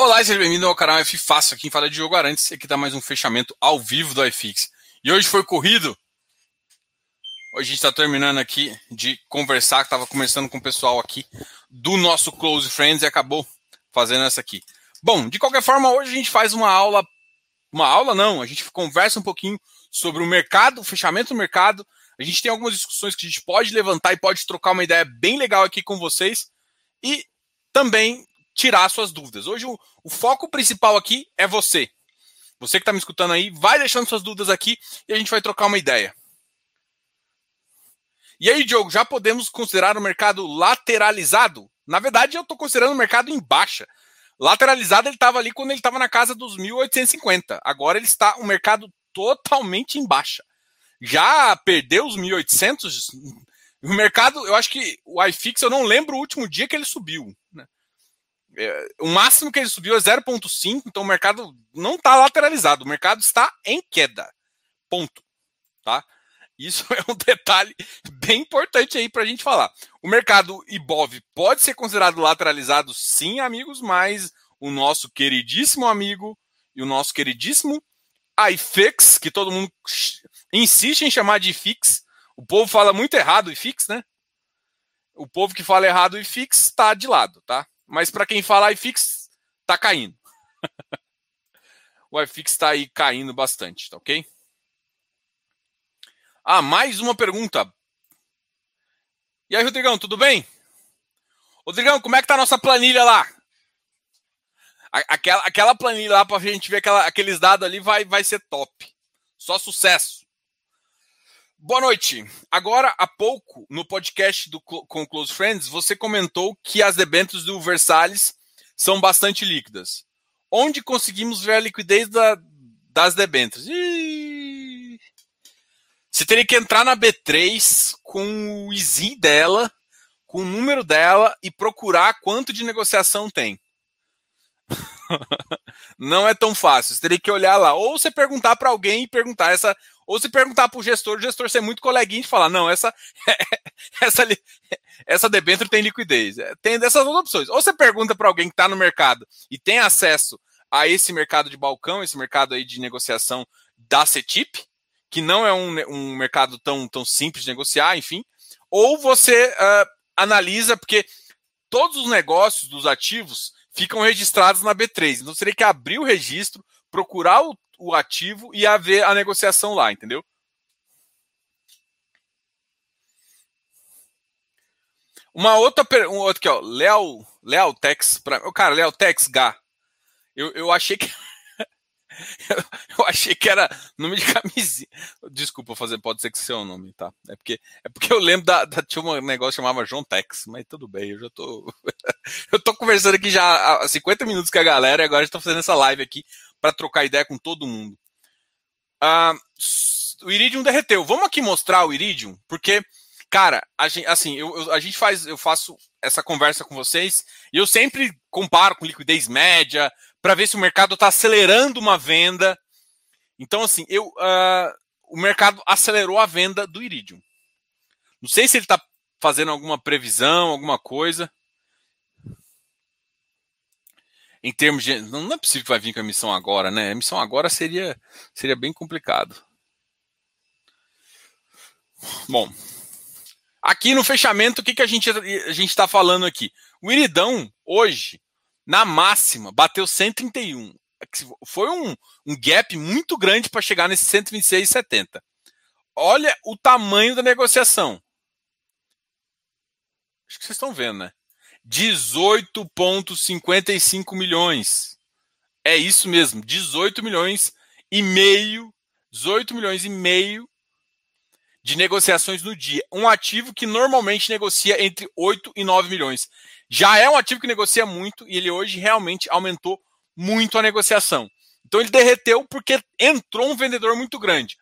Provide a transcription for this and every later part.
Olá e seja bem-vindo ao canal F Fácil, aqui em Fala de Jogo Arantes. Aqui está mais um fechamento ao vivo do iFix. E hoje foi corrido. Hoje a gente está terminando aqui de conversar, estava conversando com o pessoal aqui do nosso Close Friends e acabou fazendo essa aqui. Bom, de qualquer forma, hoje a gente faz uma aula. Uma aula não, a gente conversa um pouquinho sobre o mercado, o fechamento do mercado. A gente tem algumas discussões que a gente pode levantar e pode trocar uma ideia bem legal aqui com vocês. E também tirar suas dúvidas. Hoje o, o foco principal aqui é você. Você que está me escutando aí, vai deixando suas dúvidas aqui e a gente vai trocar uma ideia. E aí, Diogo, já podemos considerar o mercado lateralizado? Na verdade, eu estou considerando o mercado em baixa. Lateralizado ele estava ali quando ele estava na casa dos 1.850. Agora ele está um mercado totalmente em baixa. Já perdeu os 1.800. O mercado, eu acho que o iFix, eu não lembro o último dia que ele subiu. Né? É, o máximo que ele subiu é 0,5, então o mercado não está lateralizado, o mercado está em queda. Ponto. Tá? Isso é um detalhe bem importante aí para a gente falar. O mercado IBOV pode ser considerado lateralizado, sim, amigos, mas o nosso queridíssimo amigo e o nosso queridíssimo iFix, que todo mundo insiste em chamar de IFIX, o povo fala muito errado IFIX, né? O povo que fala errado IFIX está de lado, tá? Mas para quem fala iFix, tá caindo. o iFix está aí caindo bastante, tá ok? Ah, mais uma pergunta. E aí, Rodrigão, tudo bem? Rodrigão, como é que tá a nossa planilha lá? Aquela, aquela planilha lá para a gente ver aquela, aqueles dados ali vai, vai ser top. Só sucesso. Boa noite. Agora, há pouco, no podcast do, com Close Friends, você comentou que as debêntures do Versalhes são bastante líquidas. Onde conseguimos ver a liquidez da, das debêntures? Você teria que entrar na B3 com o ISIN dela, com o número dela e procurar quanto de negociação tem. Não é tão fácil. Você teria que olhar lá. Ou você perguntar para alguém e perguntar essa ou se perguntar para o gestor, o gestor ser muito coleguinha e falar, não, essa essa essa debênture tem liquidez. É, tem dessas duas opções. Ou você pergunta para alguém que está no mercado e tem acesso a esse mercado de balcão, esse mercado aí de negociação da CETIP, que não é um, um mercado tão, tão simples de negociar, enfim. Ou você uh, analisa, porque todos os negócios dos ativos ficam registrados na B3. Então, você teria que abrir o registro, procurar o o ativo e haver a negociação lá, entendeu? Uma outra pergunta, um outro aqui, ó, Léo, Léo Tex, pra, cara, Léo Tex Gá. Eu, eu achei que eu achei que era nome de camisinha. Desculpa fazer, pode ser que seja o nome, tá? É porque, é porque eu lembro da, da tinha um negócio que chamava João Tex, mas tudo bem, eu já tô eu tô conversando aqui já há 50 minutos com a galera e agora estou fazendo essa live aqui para trocar ideia com todo mundo. Ah, o Iridium derreteu. Vamos aqui mostrar o Iridium, porque, cara, a gente, assim, eu, eu, a gente faz, eu faço essa conversa com vocês e eu sempre comparo com liquidez média para ver se o mercado está acelerando uma venda. Então, assim, eu, uh, o mercado acelerou a venda do Iridium. Não sei se ele está fazendo alguma previsão, alguma coisa. Em termos de. Não é possível que vai vir com a emissão agora, né? A emissão agora seria, seria bem complicado. Bom, aqui no fechamento, o que, que a gente a está falando aqui? O Iridão, hoje, na máxima, bateu 131. Foi um, um gap muito grande para chegar nesse 126,70. Olha o tamanho da negociação. Acho que vocês estão vendo, né? 18,55 milhões. É isso mesmo, 18 milhões e meio, 18 milhões e meio de negociações no dia. Um ativo que normalmente negocia entre 8 e 9 milhões. Já é um ativo que negocia muito e ele hoje realmente aumentou muito a negociação. Então ele derreteu porque entrou um vendedor muito grande.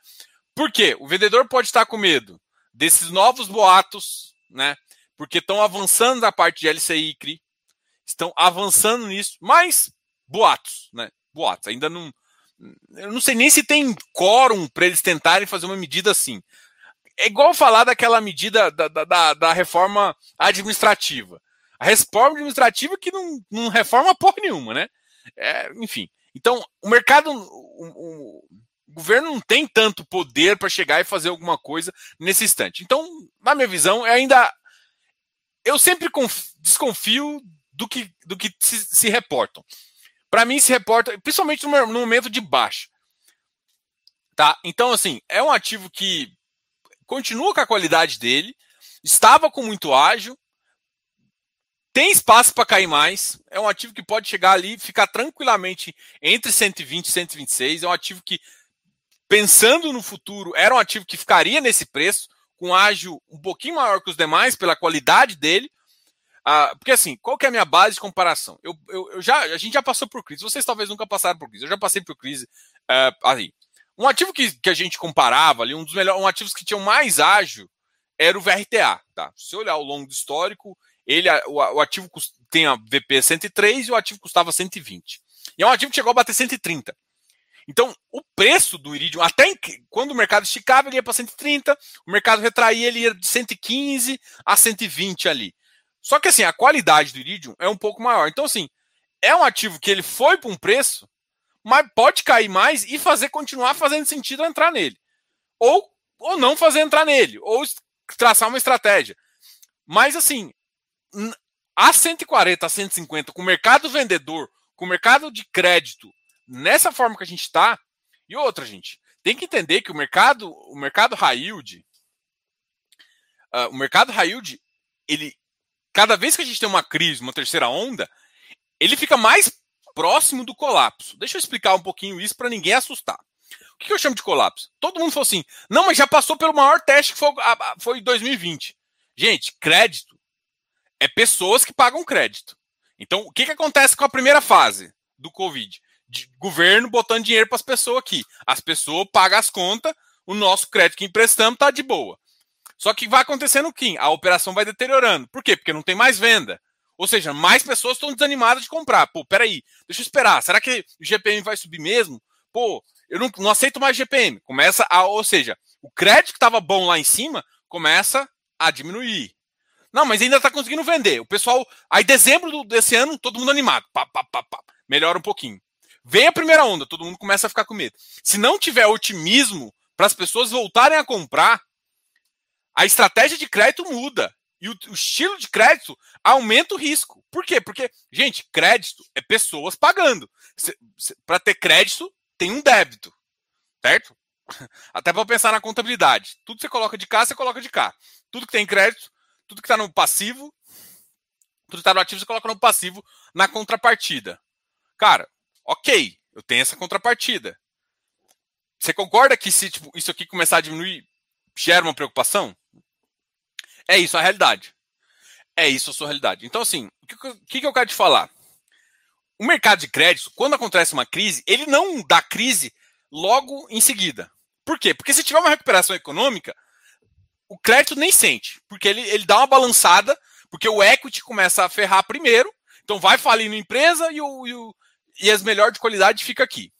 Por quê? O vendedor pode estar com medo desses novos boatos, né? Porque estão avançando na parte de LCI e CRI, estão avançando nisso, mas boatos, né? Boatos. Ainda não. Eu não sei nem se tem quórum para eles tentarem fazer uma medida assim. É igual falar daquela medida da, da, da reforma administrativa. A reforma administrativa que não, não reforma porra nenhuma, né? É, enfim. Então, o mercado, o, o, o governo não tem tanto poder para chegar e fazer alguma coisa nesse instante. Então, na minha visão, é ainda. Eu sempre desconfio do que, do que se, se reportam. Para mim, se reporta, principalmente no, no momento de baixa. Tá? Então, assim, é um ativo que continua com a qualidade dele, estava com muito ágil, tem espaço para cair mais. É um ativo que pode chegar ali, ficar tranquilamente entre 120 e 126. É um ativo que, pensando no futuro, era um ativo que ficaria nesse preço, com ágil um pouquinho maior que os demais, pela qualidade dele. Ah, porque assim, qual que é a minha base de comparação? Eu, eu, eu, já, a gente já passou por crise. Vocês talvez nunca passaram por crise. Eu já passei por crise uh, aí. Um ativo que, que a gente comparava ali, um dos melhores, um ativos que tinham mais ágil era o VRTA. Tá? Se você olhar o longo do histórico, ele, o, o ativo tem a VP 103 e o ativo custava 120. E é um ativo que chegou a bater 130. Então, o preço do Iridium, até em, quando o mercado esticava, ele ia para 130, o mercado retraía, ele ia de 115 a 120 ali. Só que assim, a qualidade do Iridium é um pouco maior. Então, assim, é um ativo que ele foi para um preço, mas pode cair mais e fazer continuar fazendo sentido entrar nele. Ou, ou não fazer entrar nele, ou traçar uma estratégia. Mas assim, a 140, a 150, com o mercado vendedor, com o mercado de crédito, nessa forma que a gente está, e outra, gente, tem que entender que o mercado, o mercado high yield, uh, o mercado high yield, ele, cada vez que a gente tem uma crise, uma terceira onda, ele fica mais próximo do colapso. Deixa eu explicar um pouquinho isso para ninguém assustar. O que eu chamo de colapso? Todo mundo falou assim, não, mas já passou pelo maior teste que foi, foi 2020. Gente, crédito é pessoas que pagam crédito. Então, o que, que acontece com a primeira fase do Covid? De governo botando dinheiro para as pessoas aqui. As pessoas pagam as contas, o nosso crédito que emprestamos está de boa. Só que vai acontecendo o quê? A operação vai deteriorando. Por quê? Porque não tem mais venda. Ou seja, mais pessoas estão desanimadas de comprar. Pô, peraí, deixa eu esperar. Será que o GPM vai subir mesmo? Pô, eu não, não aceito mais GPM. Começa a. Ou seja, o crédito que estava bom lá em cima começa a diminuir. Não, mas ainda está conseguindo vender. O pessoal. Aí, dezembro desse ano, todo mundo animado. Pá, pá, pá, pá. Melhora um pouquinho. Vem a primeira onda, todo mundo começa a ficar com medo. Se não tiver otimismo para as pessoas voltarem a comprar, a estratégia de crédito muda. E o, o estilo de crédito aumenta o risco. Por quê? Porque, gente, crédito é pessoas pagando. Para ter crédito, tem um débito. Certo? Até para pensar na contabilidade. Tudo que você coloca de cá, você coloca de cá. Tudo que tem crédito, tudo que está no passivo, tudo que está no ativo, você coloca no passivo na contrapartida. Cara, ok, eu tenho essa contrapartida. Você concorda que se tipo, isso aqui começar a diminuir, gera uma preocupação? É isso a realidade. É isso a sua realidade. Então, assim, o que, que eu quero te falar? O mercado de crédito, quando acontece uma crise, ele não dá crise logo em seguida. Por quê? Porque se tiver uma recuperação econômica, o crédito nem sente, porque ele, ele dá uma balançada, porque o equity começa a ferrar primeiro, então vai falindo empresa e, o, e, o, e as melhores de qualidade fica aqui.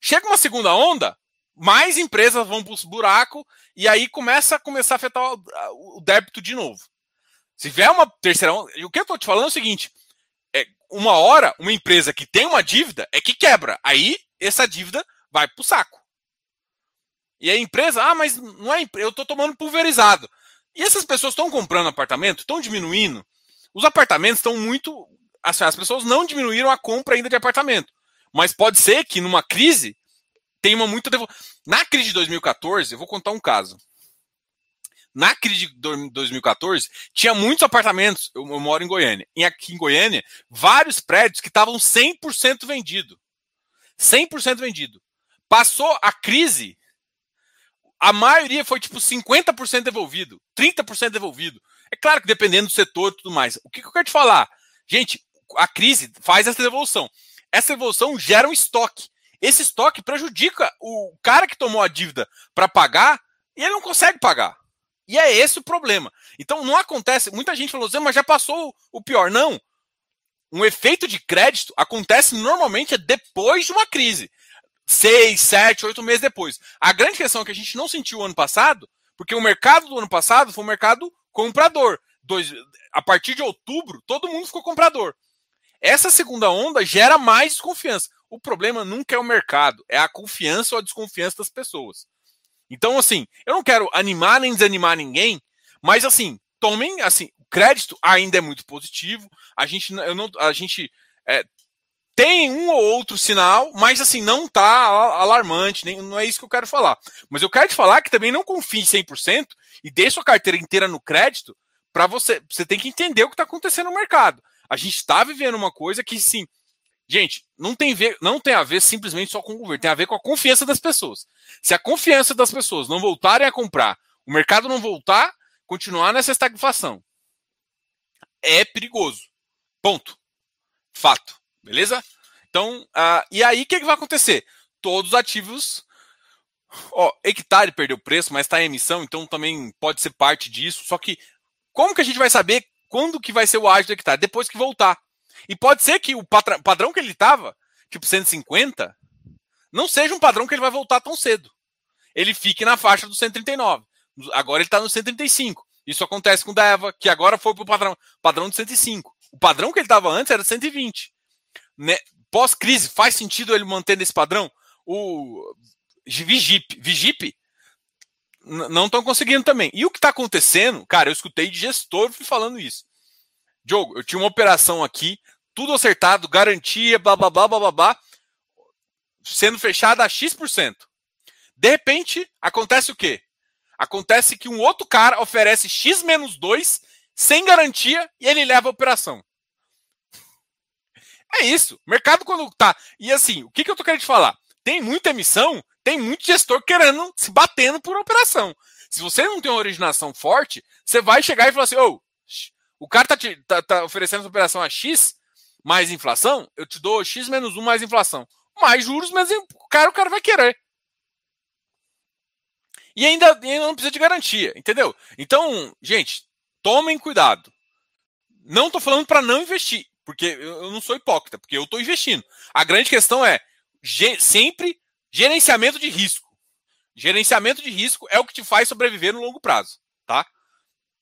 Chega uma segunda onda, mais empresas vão para os buracos e aí começa a começar a afetar o, o débito de novo. Se vier uma terceira onda, o que eu estou te falando é o seguinte: é, uma hora, uma empresa que tem uma dívida é que quebra. Aí essa dívida vai para o saco. E a empresa, ah, mas não é eu estou tomando pulverizado. E essas pessoas estão comprando apartamento, estão diminuindo. Os apartamentos estão muito. Assim, as pessoas não diminuíram a compra ainda de apartamento. Mas pode ser que numa crise tenha uma muita. Na crise de 2014, eu vou contar um caso. Na crise de 2014, tinha muitos apartamentos. Eu, eu moro em Goiânia. E aqui em Goiânia, vários prédios que estavam 100% vendido. 100% vendido. Passou a crise, a maioria foi tipo 50% devolvido, 30% devolvido. É claro que dependendo do setor e tudo mais. O que, que eu quero te falar? Gente, a crise faz essa devolução. Essa devolução gera um estoque. Esse estoque prejudica o cara que tomou a dívida para pagar e ele não consegue pagar. E é esse o problema. Então não acontece. Muita gente falou assim, mas já passou o pior. Não. Um efeito de crédito acontece normalmente depois de uma crise seis, sete, oito meses depois. A grande questão é que a gente não sentiu ano passado, porque o mercado do ano passado foi um mercado comprador. Dois, a partir de outubro, todo mundo ficou comprador. Essa segunda onda gera mais desconfiança. O problema nunca é o mercado, é a confiança ou a desconfiança das pessoas. Então, assim, eu não quero animar nem desanimar ninguém, mas assim, tomem, assim, o crédito ainda é muito positivo. A gente, eu não, a gente é, tem um ou outro sinal, mas assim, não tá alarmante, nem, não é isso que eu quero falar. Mas eu quero te falar que também não confie 100% e dê sua carteira inteira no crédito para você. Você tem que entender o que está acontecendo no mercado. A gente está vivendo uma coisa que, sim, gente, não tem, ver, não tem a ver simplesmente só com o governo, tem a ver com a confiança das pessoas. Se a confiança das pessoas não voltarem a comprar, o mercado não voltar, continuar nessa estagflação, é perigoso. Ponto. Fato. Beleza? Então, uh, e aí o que, que vai acontecer? Todos os ativos. Ó, hectare perdeu preço, mas está em emissão, então também pode ser parte disso. Só que como que a gente vai saber quando que vai ser o ágio do hectare? Depois que voltar. E pode ser que o padrão que ele estava, tipo 150, não seja um padrão que ele vai voltar tão cedo. Ele fique na faixa do 139. Agora ele está no 135. Isso acontece com o Deva, que agora foi para o padrão, padrão de 105. O padrão que ele estava antes era 120. Né? Pós-crise, faz sentido ele manter nesse padrão? O Vigip, Vigip não estão conseguindo também. E o que está acontecendo, cara, eu escutei de gestor falando isso. Diogo, eu tinha uma operação aqui, tudo acertado, garantia, blá blá blá blá blá, blá sendo fechada a X%. De repente, acontece o quê? Acontece que um outro cara oferece X menos 2 sem garantia e ele leva a operação. É isso. Mercado quando tá. E assim, o que, que eu tô querendo te falar? Tem muita emissão, tem muito gestor querendo se batendo por operação. Se você não tem uma originação forte, você vai chegar e falar assim: oh, o cara tá, te, tá, tá oferecendo operação a X mais inflação, eu te dou X menos 1 mais inflação. Mais juros, mas o cara, o cara vai querer. E ainda, ainda não precisa de garantia, entendeu? Então, gente, tomem cuidado. Não estou falando para não investir, porque eu não sou hipócrita, porque eu estou investindo. A grande questão é sempre gerenciamento de risco. Gerenciamento de risco é o que te faz sobreviver no longo prazo, tá?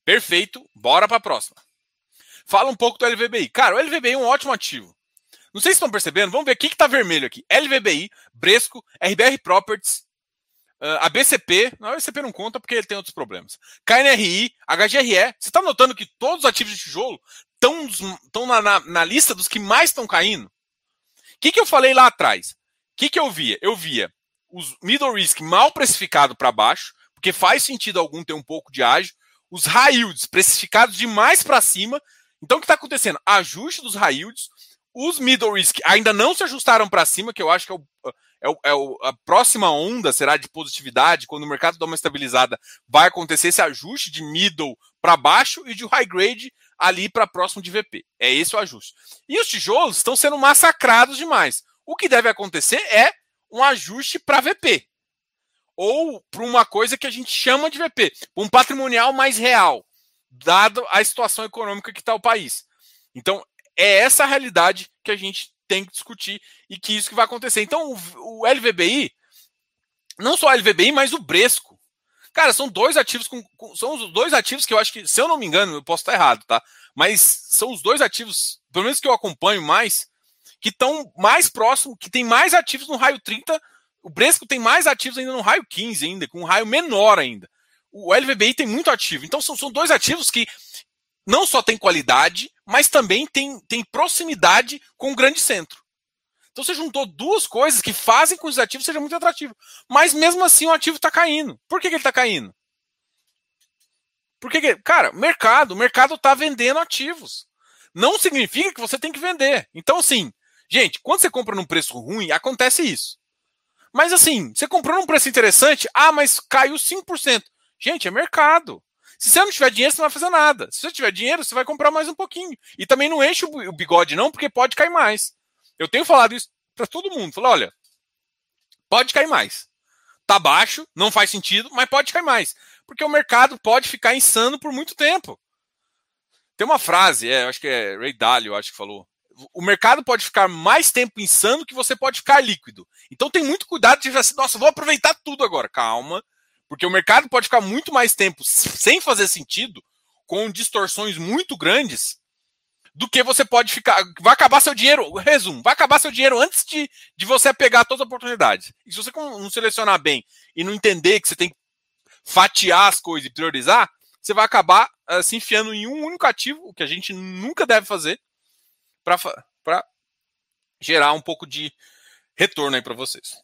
Perfeito, bora para a próxima. Fala um pouco do LVBI. Cara, o LVBI é um ótimo ativo. Não sei se estão percebendo, vamos ver o que está vermelho aqui. LVBI, Bresco, RBR Properties, Uh, a BCP, não, a BCP não conta porque ele tem outros problemas. KNRI, HGRE, você está notando que todos os ativos de tijolo estão na, na, na, lista dos que mais estão caindo? O que, que eu falei lá atrás? O que, que eu via? Eu via os middle risk mal precificado para baixo, porque faz sentido algum ter um pouco de ágio, os high yields precificados demais para cima. Então o que está acontecendo? Ajuste dos high yields, os middle risk ainda não se ajustaram para cima, que eu acho que é o, é, o, é o, a próxima onda será de positividade, quando o mercado dá uma estabilizada, vai acontecer esse ajuste de middle para baixo e de high grade ali para próximo de VP. É esse o ajuste. E os tijolos estão sendo massacrados demais. O que deve acontecer é um ajuste para VP. Ou para uma coisa que a gente chama de VP, um patrimonial mais real, dado a situação econômica que está o país. Então, é essa a realidade que a gente tem que discutir e que isso que vai acontecer. Então, o, o LVBI, não só o LVBI, mas o Bresco. Cara, são dois ativos com, com, são os dois ativos que eu acho que, se eu não me engano, eu posso estar errado, tá? Mas são os dois ativos, pelo menos que eu acompanho mais, que estão mais próximos, que tem mais ativos no raio 30. O Bresco tem mais ativos ainda no raio 15 ainda, com um raio menor ainda. O LVBI tem muito ativo. Então são, são dois ativos que não só tem qualidade, mas também tem, tem proximidade com o grande centro. Então você juntou duas coisas que fazem com que os ativos sejam muito atrativos. Mas mesmo assim o ativo está caindo. Por que, que ele está caindo? Porque, que, cara, mercado, o mercado está vendendo ativos. Não significa que você tem que vender. Então, assim, gente, quando você compra num preço ruim, acontece isso. Mas assim, você comprou num preço interessante, ah, mas caiu 5%. Gente, é mercado. Se você não tiver dinheiro, você não vai fazer nada. Se você tiver dinheiro, você vai comprar mais um pouquinho. E também não enche o bigode, não, porque pode cair mais. Eu tenho falado isso para todo mundo. Falei, olha, pode cair mais. Tá baixo, não faz sentido, mas pode cair mais. Porque o mercado pode ficar insano por muito tempo. Tem uma frase, é, acho que é Ray Dalio, acho que falou. O mercado pode ficar mais tempo insano que você pode ficar líquido. Então tem muito cuidado de assim, nossa, vou aproveitar tudo agora. Calma, porque o mercado pode ficar muito mais tempo sem fazer sentido, com distorções muito grandes, do que você pode ficar. Vai acabar seu dinheiro, resumo, vai acabar seu dinheiro antes de, de você pegar todas as oportunidades. E se você não selecionar bem e não entender que você tem que fatiar as coisas e priorizar, você vai acabar uh, se enfiando em um único ativo, o que a gente nunca deve fazer, para gerar um pouco de retorno aí para vocês.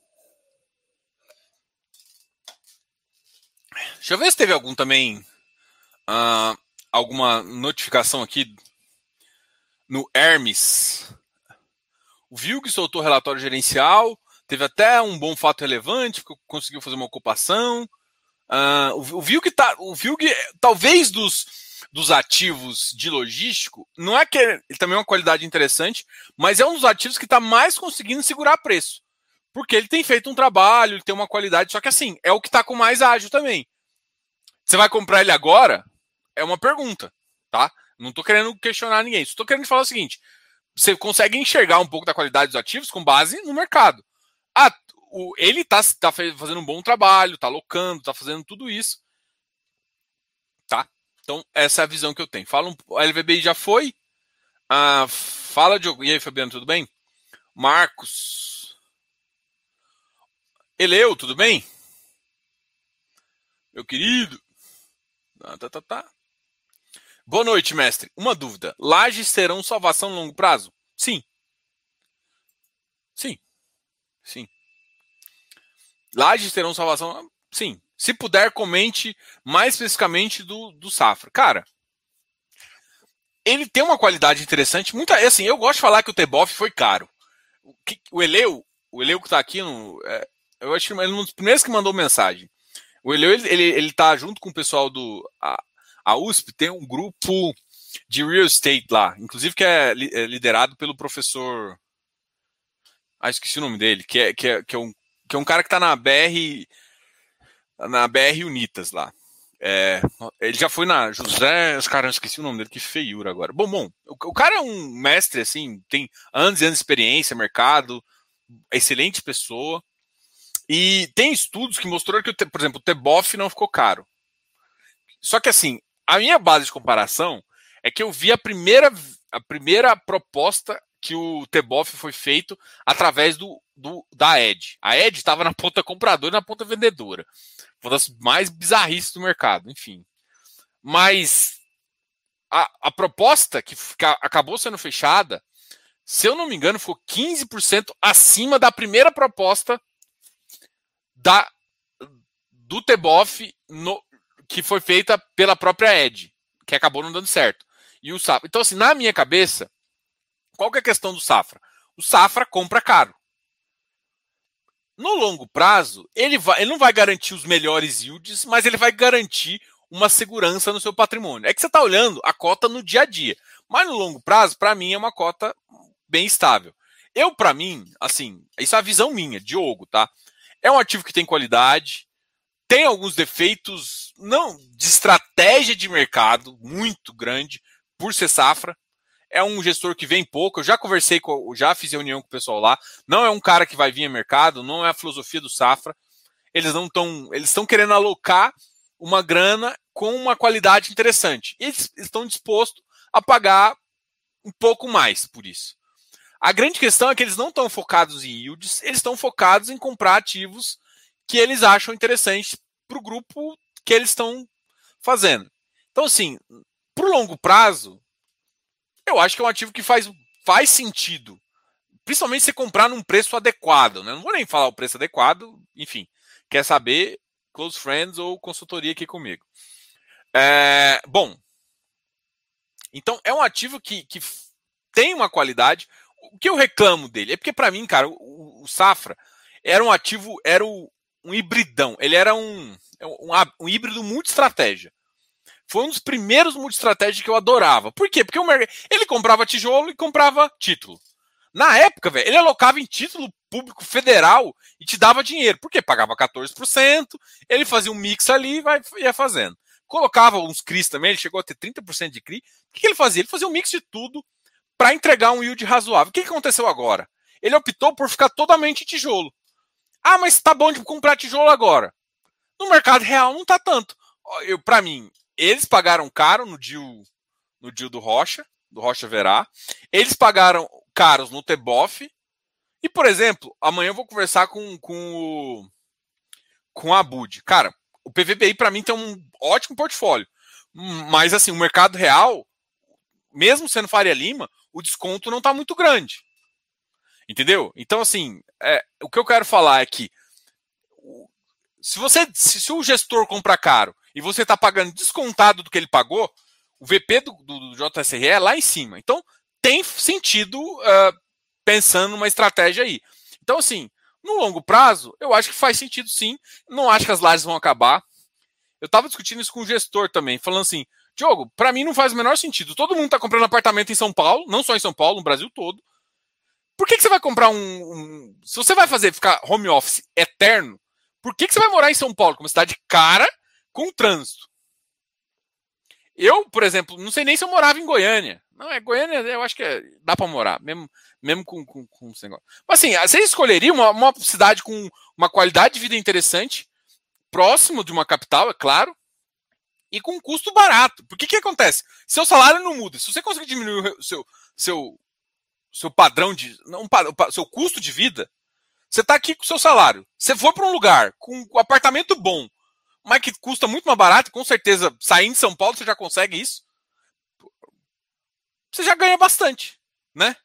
Deixa eu ver se teve algum também. Uh, alguma notificação aqui no Hermes. O Vilg soltou relatório gerencial, teve até um bom fato relevante, conseguiu fazer uma ocupação. Uh, o, Vilg tá, o Vilg, talvez dos, dos ativos de logístico, não é que ele, ele também é uma qualidade interessante, mas é um dos ativos que está mais conseguindo segurar preço. Porque ele tem feito um trabalho, ele tem uma qualidade, só que assim, é o que está com mais ágil também. Você vai comprar ele agora? É uma pergunta, tá? Não estou querendo questionar ninguém. Estou querendo falar o seguinte: você consegue enxergar um pouco da qualidade dos ativos com base no mercado. Ah, o, ele está tá fazendo um bom trabalho, está locando, está fazendo tudo isso. Então, essa é a visão que eu tenho. Fala um, a LVBI já foi. Ah, fala, Diogo. E aí, Fabiano, tudo bem? Marcos. Eleu, tudo bem? Meu querido. Tá, tá, tá, tá. Boa noite, mestre. Uma dúvida. Lajes terão salvação a longo prazo? Sim. Sim. Sim. Lajes terão salvação? Sim. Se puder, comente mais especificamente do, do Safra. Cara, ele tem uma qualidade interessante. Muita, assim, eu gosto de falar que o Teboff foi caro. O, o Eleu, o Eleu que tá aqui, no, é, eu acho que ele é um dos primeiros que mandou mensagem. O Eleu, ele, ele, ele tá junto com o pessoal do. A, a USP tem um grupo de real estate lá, inclusive que é, é liderado pelo professor. Ah, esqueci o nome dele, que é, que é, que é, um, que é um cara que tá na BR. Na BR Unitas lá. É, ele já foi na José. Os caras, esqueci o nome dele, que feiura agora. Bom, bom, o, o, cara é um mestre, assim, tem anos e anos de experiência, mercado, excelente pessoa. E tem estudos que mostraram que, por exemplo, o Teboff não ficou caro. Só que assim, a minha base de comparação é que eu vi a primeira, a primeira proposta que o Teboff foi feito através do, do da Ed. A Ed estava na ponta compradora e na ponta vendedora. Uma das mais bizarrices do mercado, enfim. Mas a, a proposta que fica, acabou sendo fechada, se eu não me engano, ficou 15% acima da primeira proposta da do Teboff no, que foi feita pela própria Ed, que acabou não dando certo. E o Safra. Então, assim, na minha cabeça, qual que é a questão do Safra? O Safra compra caro. No longo prazo, ele, vai, ele não vai garantir os melhores yields, mas ele vai garantir uma segurança no seu patrimônio. É que você está olhando a cota no dia a dia. Mas no longo prazo, para mim, é uma cota bem estável. Eu, para mim, assim, isso é a visão minha, Diogo, tá? É um ativo que tem qualidade, tem alguns defeitos não de estratégia de mercado muito grande por ser safra. É um gestor que vem pouco. Eu já conversei com, já fiz reunião com o pessoal lá. Não é um cara que vai vir a mercado, não é a filosofia do safra. Eles não estão, eles estão querendo alocar uma grana com uma qualidade interessante. Eles estão dispostos a pagar um pouco mais por isso. A grande questão é que eles não estão focados em yields, eles estão focados em comprar ativos que eles acham interessantes para o grupo que eles estão fazendo. Então, assim, para o longo prazo, eu acho que é um ativo que faz, faz sentido. Principalmente se comprar num preço adequado. Né? Não vou nem falar o preço adequado, enfim. Quer saber? Close Friends ou consultoria aqui comigo. É, bom, então é um ativo que, que tem uma qualidade o que eu reclamo dele é porque, para mim, cara, o, o, Safra era um ativo, era o, um hibridão. Ele era um, um, um híbrido muito estratégia. Foi um dos primeiros multi-estratégia que eu adorava. Por quê? Porque o ele comprava tijolo e comprava título. Na época, velho, ele alocava em título público federal e te dava dinheiro. Por quê? Pagava 14%, ele fazia um mix ali e ia fazendo. Colocava uns CRIs também, ele chegou a ter 30% de CRI. O que, ele fazia? Ele fazia um mix de tudo para entregar um yield razoável. O que aconteceu agora? Ele optou por ficar totalmente tijolo. Ah, mas tá bom de comprar tijolo agora. No mercado real não tá tanto. Eu, para mim, eles pagaram caro no deal, no deal do Rocha, do Rocha Verá. Eles pagaram caros no Teboff. E, por exemplo, amanhã eu vou conversar com, com o com a Bud. Cara, o PVBI para mim tem um ótimo portfólio. Mas assim, o mercado real, mesmo sendo Faria Lima, o desconto não está muito grande. Entendeu? Então, assim, é, o que eu quero falar é que se você se, se o gestor compra caro e você está pagando descontado do que ele pagou, o VP do, do, do JSRE é lá em cima. Então, tem sentido uh, pensando numa estratégia aí. Então, assim, no longo prazo, eu acho que faz sentido sim. Não acho que as lajes vão acabar. Eu estava discutindo isso com o gestor também, falando assim: Diogo, para mim não faz o menor sentido. Todo mundo está comprando apartamento em São Paulo, não só em São Paulo, no Brasil todo. Por que, que você vai comprar um, um, Se você vai fazer ficar home office eterno, por que, que você vai morar em São Paulo, que é uma cidade cara, com trânsito? Eu, por exemplo, não sei nem se eu morava em Goiânia. Não, é Goiânia, eu acho que é, dá para morar, mesmo, mesmo com, com, com esse negócio. Mas assim, vocês escolheriam uma, uma cidade com uma qualidade de vida interessante, próximo de uma capital, é claro, e com um custo barato. Porque o que acontece? Seu salário não muda. Se você conseguir diminuir o seu, seu, seu padrão de. Não, seu custo de vida, você está aqui com o seu salário. Você for para um lugar com um apartamento bom, mas que custa muito mais barato, com certeza, saindo de São Paulo, você já consegue isso. Você já ganha bastante, né?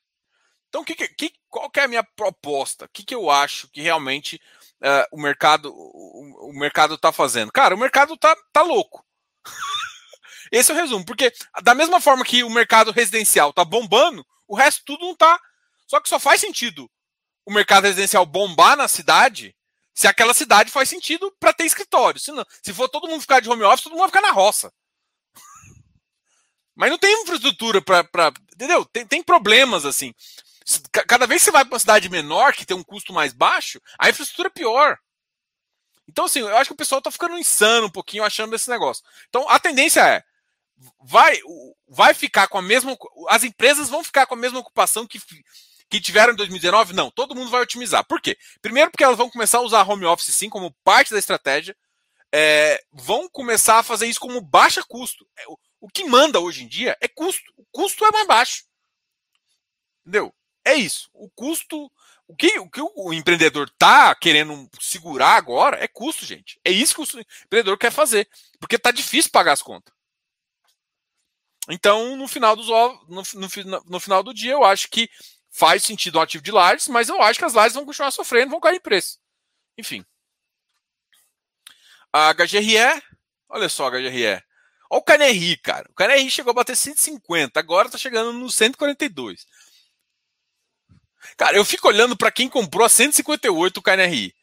Então, que, que, qual que é a minha proposta? O que, que eu acho que realmente uh, o mercado o, o mercado está fazendo? Cara, o mercado tá, tá louco. Esse é o resumo, porque da mesma forma que o mercado residencial tá bombando, o resto tudo não tá. Só que só faz sentido o mercado residencial bombar na cidade se aquela cidade faz sentido para ter escritório. Se, não, se for todo mundo ficar de home office, todo mundo vai ficar na roça. Mas não tem infraestrutura para. Entendeu? Tem, tem problemas assim. Cada vez que você vai para uma cidade menor, que tem um custo mais baixo, a infraestrutura é pior. Então, assim, eu acho que o pessoal está ficando insano um pouquinho achando esse negócio. Então, a tendência é. Vai, vai ficar com a mesma. As empresas vão ficar com a mesma ocupação que, que tiveram em 2019? Não, todo mundo vai otimizar. Por quê? Primeiro, porque elas vão começar a usar home office sim como parte da estratégia. É, vão começar a fazer isso como baixa custo. É, o, que manda hoje em dia é custo. O custo é mais baixo. Entendeu? É isso. O custo. O que, o que o empreendedor tá querendo segurar agora é custo, gente. É isso que o empreendedor quer fazer. Porque tá difícil pagar as contas. Então, no final, dos, no, no, no final do dia, eu acho que faz sentido um ativo de lajes, mas eu acho que as lajes vão continuar sofrendo, vão cair em preço. Enfim. A HGRE, olha só a HGRE. Olha o KNRI, cara. O KNRI chegou a bater 150, agora tá chegando no 142. Cara, eu fico olhando para quem comprou a 158 o KNRI.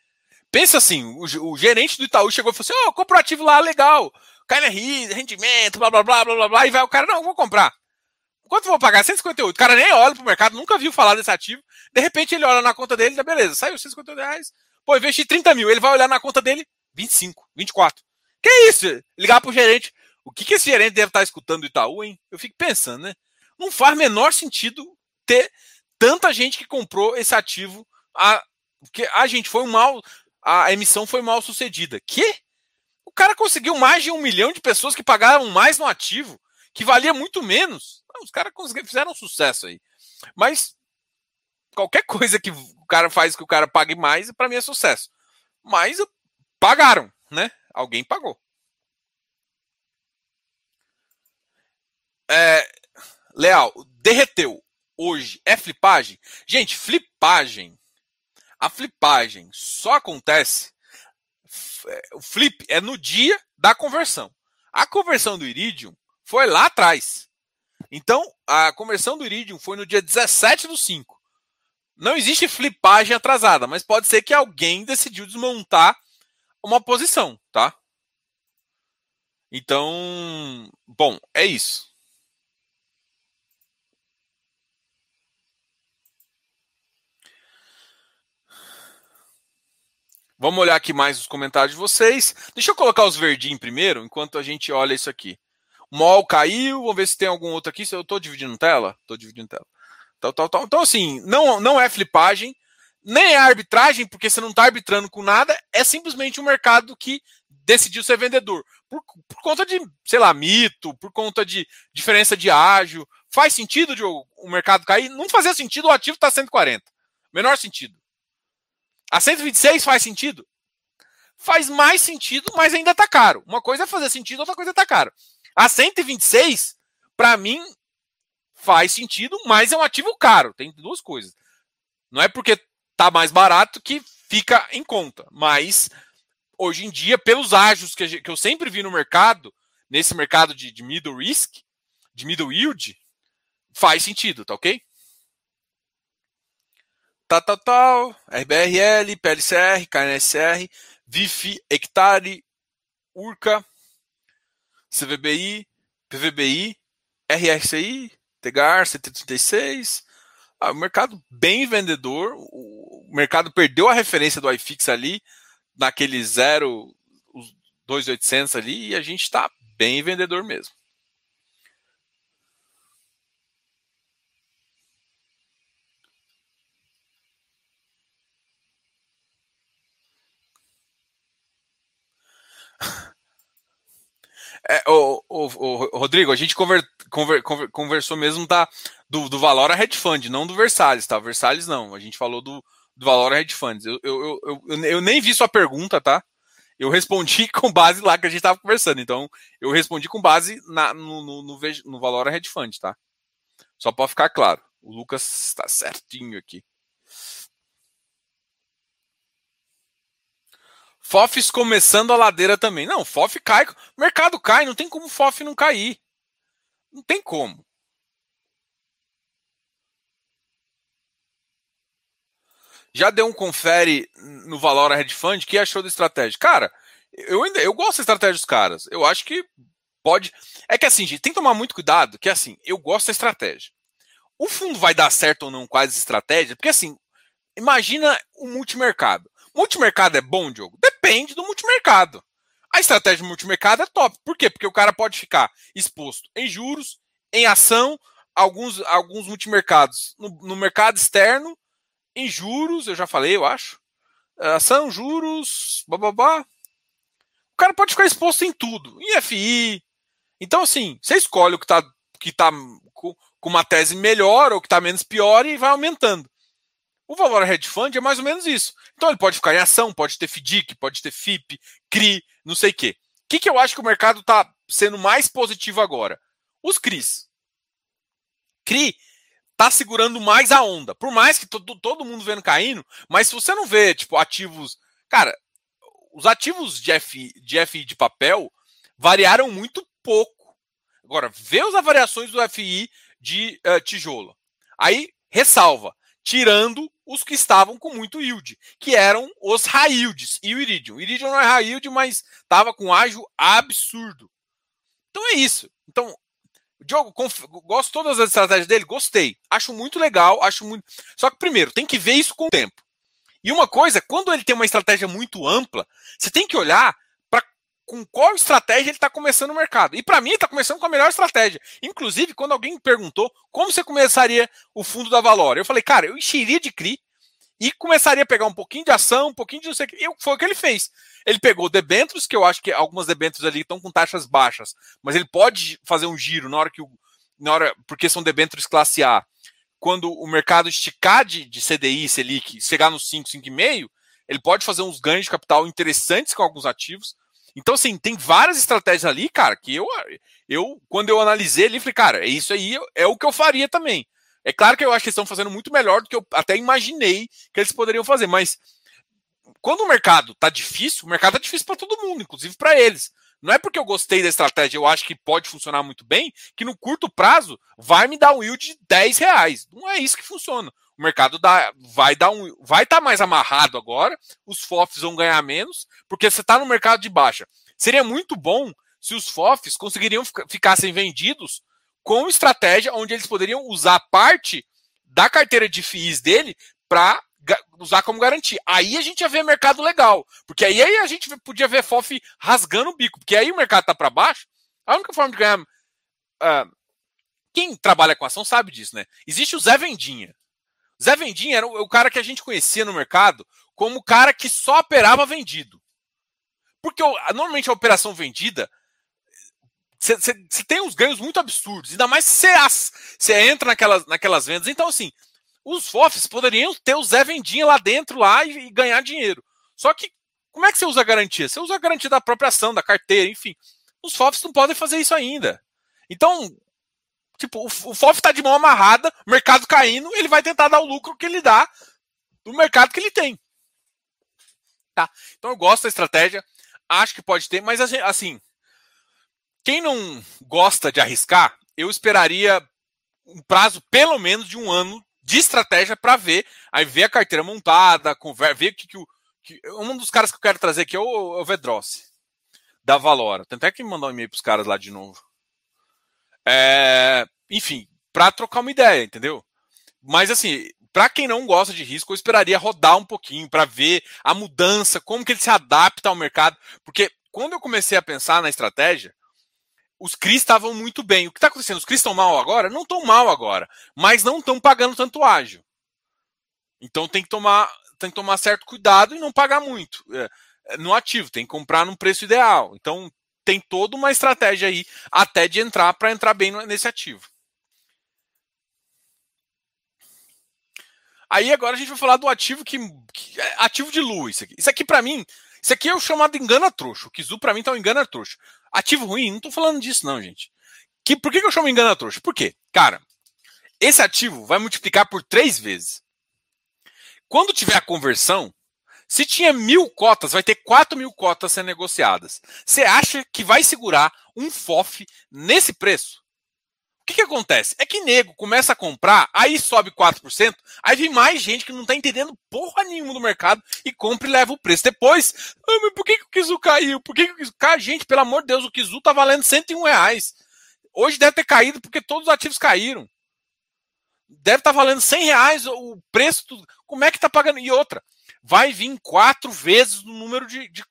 Pensa assim, o, o, gerente do Itaú chegou e falou assim: Ó, oh, comprou ativo lá, legal. KNRI, rendimento, blá blá blá blá blá. E vai o cara, não, vou comprar. Quanto vou pagar? 158. O cara nem olha pro mercado, nunca viu falar desse ativo. De repente ele olha na conta dele, tá beleza, saiu 158 reais. Pô, investi 30 mil. Ele vai olhar na conta dele, 25, 24. Que isso? Ligar pro gerente. O que, que esse gerente deve estar escutando do Itaú, hein? Eu fico pensando, né? Não faz menor sentido ter tanta gente que comprou esse ativo. A, porque a gente foi um mal. A emissão foi mal sucedida. Que? O cara conseguiu mais de um milhão de pessoas que pagaram mais no ativo, que valia muito menos os caras fizeram sucesso aí. Mas qualquer coisa que o cara faz que o cara pague mais, para mim é sucesso. Mas pagaram, né? Alguém pagou. É, Leal, derreteu hoje é flipagem? Gente, flipagem. A flipagem só acontece. É, o flip é no dia da conversão. A conversão do Iridium foi lá atrás. Então, a conversão do Iridium foi no dia 17 do 5. Não existe flipagem atrasada, mas pode ser que alguém decidiu desmontar uma posição, tá? Então, bom, é isso. Vamos olhar aqui mais os comentários de vocês. Deixa eu colocar os verdinhos primeiro, enquanto a gente olha isso aqui. MOL caiu, vamos ver se tem algum outro aqui. Eu estou dividindo tela? Estou dividindo tela. Então, então, então, então, assim, não, não é flipagem, nem é arbitragem, porque você não está arbitrando com nada, é simplesmente um mercado que decidiu ser vendedor. Por, por, conta de, sei lá, mito, por conta de diferença de ágio, Faz sentido, Diogo, o mercado cair? Não fazia sentido, o ativo está 140. Menor sentido. A 126 faz sentido? Faz mais sentido, mas ainda está caro. Uma coisa é fazer sentido, outra coisa é tá caro. A 126, para mim, faz sentido, mas é um ativo caro. Tem duas coisas. Não é porque tá mais barato que fica em conta, mas hoje em dia, pelos ágios que, eu sempre vi no mercado, nesse mercado de, de middle risk, de middle yield, faz sentido, tá ok? Tá, tá, tal, RBRL, PLCR, KNSR, VIF, Hectare, URCA, CVBI, PVBI, RSI, Tegar, CT36. Ah, o mercado bem vendedor. O mercado perdeu a referência do iFix ali, naquele 0, os 2,800 ali, e a gente está bem vendedor mesmo. É, o, o, o, Rodrigo, a gente conver, conver, conver, conversou mesmo da, do, do valor a hedge fund, não do Versalhes, tá? Versalhes não. A gente falou do, do valor a hedge funds. Eu, eu, eu, eu, eu nem vi sua pergunta, tá? Eu respondi com base lá que a gente estava conversando. Então, eu respondi com base na, no, no, no, no valor a hedge fund, tá? Só para ficar claro. O Lucas está certinho aqui. FOFs começando a ladeira também. Não, FOF cai. Mercado cai, não tem como FOF não cair. Não tem como. Já deu um confere no valor a Red Fund, que achou da estratégia? Cara, eu ainda eu gosto da estratégia dos caras. Eu acho que pode. É que assim, gente, tem que tomar muito cuidado, que assim, eu gosto da estratégia. O fundo vai dar certo ou não com as estratégias, porque assim, imagina o multimercado. Multimercado é bom, Diogo? Depende do multimercado. A estratégia do multimercado é top. Por quê? Porque o cara pode ficar exposto em juros, em ação, alguns, alguns multimercados no, no mercado externo, em juros, eu já falei, eu acho. Ação, juros, babá. O cara pode ficar exposto em tudo, em FI. Então, assim, você escolhe o que está que tá com, com uma tese melhor ou que está menos pior e vai aumentando. O valor hedge fund é mais ou menos isso. Então ele pode ficar em ação, pode ter FDIC, pode ter FIP, CRI, não sei o quê. O que, que eu acho que o mercado está sendo mais positivo agora? Os CRIs. CRI está segurando mais a onda. Por mais que todo, todo mundo vendo caindo, mas se você não vê, tipo, ativos. Cara, os ativos de FI de, FI de papel variaram muito pouco. Agora, vê as variações do FI de uh, tijolo. Aí, ressalva tirando os que estavam com muito yield, que eram os high yields e o Iridium. O Iridium não é high yield, mas estava com ágio absurdo. Então é isso. Então, Diogo, conf... gosto todas as estratégias dele? Gostei. Acho muito legal, acho muito. Só que primeiro, tem que ver isso com o tempo. E uma coisa, quando ele tem uma estratégia muito ampla, você tem que olhar com qual estratégia ele está começando o mercado. E para mim, está começando com a melhor estratégia. Inclusive, quando alguém me perguntou como você começaria o fundo da Valor, eu falei, cara, eu encheria de CRI e começaria a pegar um pouquinho de ação, um pouquinho de não sei o que. E foi o que ele fez. Ele pegou debêntures, que eu acho que algumas debêntures ali estão com taxas baixas, mas ele pode fazer um giro na hora que o. Na hora, porque são debêntures classe A. Quando o mercado esticar de, de CDI, Selic, chegar nos 5, 5,5, ele pode fazer uns ganhos de capital interessantes com alguns ativos. Então, assim, tem várias estratégias ali, cara, que eu, eu quando eu analisei ali, falei, cara, isso aí é o que eu faria também. É claro que eu acho que eles estão fazendo muito melhor do que eu até imaginei que eles poderiam fazer, mas quando o mercado tá difícil, o mercado tá difícil para todo mundo, inclusive para eles. Não é porque eu gostei da estratégia, eu acho que pode funcionar muito bem, que no curto prazo vai me dar um yield de 10 reais. Não é isso que funciona. O mercado dá, vai dar um, vai estar tá mais amarrado agora, os FOFs vão ganhar menos, porque você está no mercado de baixa. Seria muito bom se os FOFs conseguiriam ficassem vendidos com estratégia onde eles poderiam usar parte da carteira de FIIs dele para usar como garantia. Aí a gente ia ver mercado legal, porque aí, aí a gente podia ver FOF rasgando o bico, porque aí o mercado está para baixo. A única forma de ganhar. Uh, quem trabalha com ação sabe disso, né? Existe o Zé Vendinha. Zé Vendinha era o, cara que a gente conhecia no mercado como o cara que só operava vendido. Porque normalmente a operação vendida você tem uns ganhos muito absurdos, ainda mais se você entra naquelas, naquelas vendas. Então, assim, os FOFs poderiam ter o Zé Vendinha lá dentro lá e, e, ganhar dinheiro. Só que, como é que você usa a garantia? Você usa a garantia da própria ação, da carteira, enfim. Os FOFs não podem fazer isso ainda. Então, tipo, o, FOF está de mão amarrada, o mercado caindo, ele vai tentar dar o lucro que ele dá do mercado que ele tem. Tá? Então eu gosto da estratégia, acho que pode ter, mas assim, quem não gosta de arriscar, eu esperaria um prazo pelo menos de um ano de estratégia para ver, aí ver a carteira montada, ver o que, que o. Que, um dos caras que eu quero trazer aqui é o, é o da Valora. Tem até que mandar um e-mail para os caras lá de novo. É, enfim, para trocar uma ideia, entendeu? Mas assim, para quem não gosta de risco, eu esperaria rodar um pouquinho para ver a mudança, como que ele se adapta ao mercado, porque quando eu comecei a pensar na estratégia, os CRIs estavam muito bem. O que está acontecendo? Os CRIs estão mal agora? Não estão mal agora, mas não estão pagando tanto ágil. Então tem que tomar, tem que tomar certo cuidado e não pagar muito é, no ativo. Tem que comprar num preço ideal. Então tem toda uma estratégia aí até de entrar para entrar bem nesse ativo. Aí agora a gente vai falar do ativo que, que é ativo de lua isso aqui. Isso aqui para mim, isso aqui é o chamado engana trouxa. O Kizu para mim tá um engana trouxa. Ativo ruim? Não tô falando disso, não, gente. Que, por que, que eu chamo engana trouxa? Por quê? Cara, esse ativo vai multiplicar por três vezes. Quando tiver a conversão, se tinha mil cotas, vai ter quatro mil cotas sendo negociadas. Você acha que vai segurar um FOF nesse preço? O que, que acontece? É que nego começa a comprar, aí sobe 4%, aí vem mais gente que não está entendendo porra nenhuma do mercado e compra e leva o preço. Depois, ah, mas por que, que o Kizu caiu? Por que, que o Kizu caiu? Gente, pelo amor de Deus, o Kizu tá valendo 101 reais. Hoje deve ter caído porque todos os ativos caíram. Deve estar tá valendo 100 reais o preço. Como é que tá pagando? E outra, vai vir quatro vezes o número de, de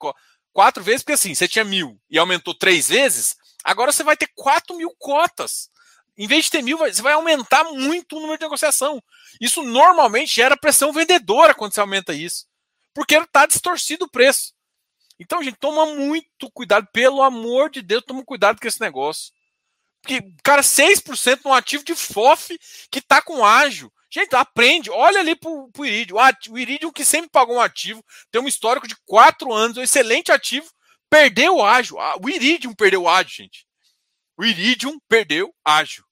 quatro vezes, porque assim, você tinha mil e aumentou três vezes, agora você vai ter quatro mil cotas. Em vez de ter mil, você vai aumentar muito o número de negociação. Isso normalmente gera pressão vendedora quando você aumenta isso. Porque está distorcido o preço. Então, gente, toma muito cuidado. Pelo amor de Deus, toma cuidado com esse negócio. Porque, cara, 6% no ativo de FOF que está com ágil. Gente, aprende. Olha ali pro, pro Iridium. O Iridium que sempre pagou um ativo, tem um histórico de 4 anos, um excelente ativo, perdeu o ágil. Ah, o Iridium perdeu o ágil, gente. O Iridium perdeu ágio.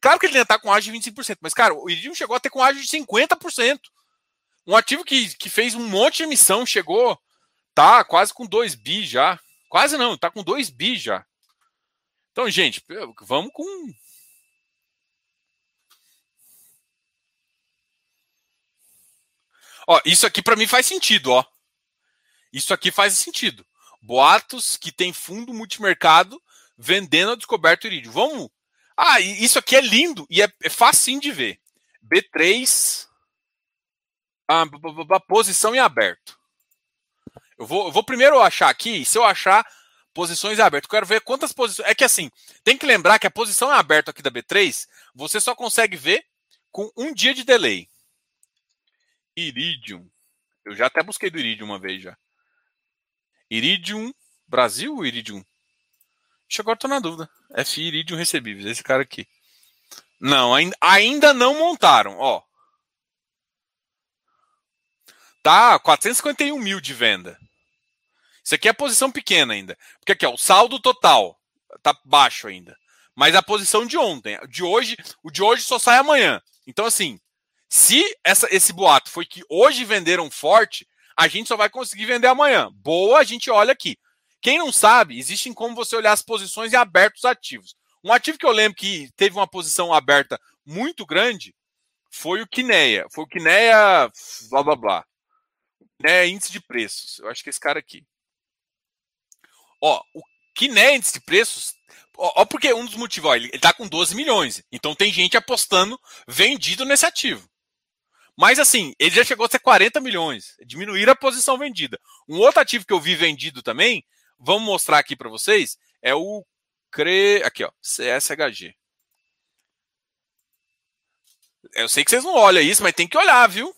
Claro que ele ainda está com ágio de 25%, mas, cara, o Iridium chegou a ter com ágio de 50%. Um ativo que, que fez um monte de emissão, chegou, tá quase com 2 bi já. Quase não, tá com 2 bi já. Então, gente, vamos com. Ó, isso aqui para mim faz sentido, ó. Isso aqui faz sentido. Boatos que tem fundo multimercado vendendo a descoberto irídio. Vamos. Ah, isso aqui é lindo e é, é facinho de ver. B3, ah, posição em aberto. Eu vou, eu vou primeiro achar aqui, se eu achar posições em aberto, quero ver quantas posições. É que assim, tem que lembrar que a posição em aberto aqui da B3, você só consegue ver com um dia de delay. Iridium. Eu já até busquei do Iridium uma vez já. Iridium Brasil ou Iridium? Deixa agora tô na dúvida. F Iridium recebíveis, esse cara aqui. Não, ainda, não montaram, ó. Tá 451 mil de venda. Isso aqui é a posição pequena ainda. Porque aqui, ó, o saldo total tá baixo ainda. Mas a posição de ontem, de hoje, o de hoje só sai amanhã. Então, assim, se essa, esse boato foi que hoje venderam forte, a gente só vai conseguir vender amanhã. Boa, a gente olha aqui. Quem não sabe, existem como você olhar as posições e abertos ativos. Um ativo que eu lembro que teve uma posição aberta muito grande foi o Kinea. Foi o Kinea, blá blá blá. Kinea índice de preços. Eu acho que é esse cara aqui. Ó, o Kinea índice de preços. Ó, ó porque um dos motivos, ó, ele, ele tá com 12 milhões. Então tem gente apostando vendido nesse ativo. Mas assim, ele já chegou a ser 40 milhões. Diminuir a posição vendida. Um outro ativo que eu vi vendido também vamos mostrar aqui para vocês, é o CRE, aqui ó, CSHG. Eu sei que vocês não olham isso, mas tem que olhar, viu?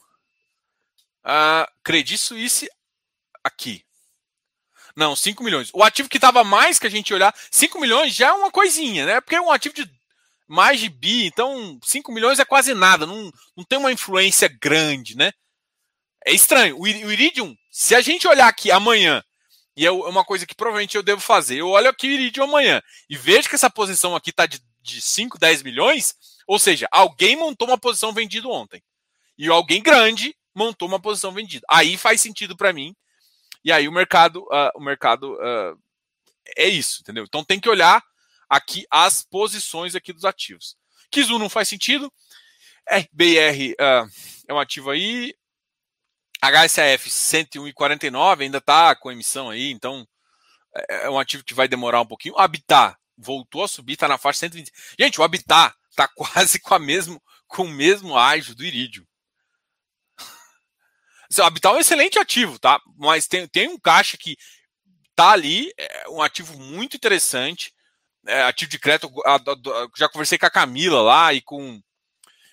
Ah, Credit Suisse aqui. Não, 5 milhões. O ativo que estava mais que a gente olhar, 5 milhões já é uma coisinha, né? Porque é um ativo de mais de bi, então 5 milhões é quase nada, não, não tem uma influência grande, né? É estranho. O Iridium, se a gente olhar aqui amanhã, e é uma coisa que provavelmente eu devo fazer, eu olho aqui o Iridium amanhã e vejo que essa posição aqui está de, de 5, 10 milhões, ou seja, alguém montou uma posição vendida ontem. E alguém grande montou uma posição vendida. Aí faz sentido para mim. E aí o mercado, uh, o mercado uh, é isso, entendeu? Então tem que olhar aqui as posições aqui dos ativos. Kizu não faz sentido. RBR uh, é um ativo aí. HSAF 101,49 ainda está com emissão aí, então é, é um ativo que vai demorar um pouquinho. Habitat voltou a subir, está na faixa 120. Gente, o Habitat está quase com a mesmo com o mesmo ágio do Iridium. O Habitat é um excelente ativo, tá? Mas tem, tem um caixa que tá ali, é um ativo muito interessante é, ativo de crédito, a, a, já conversei com a Camila lá e com.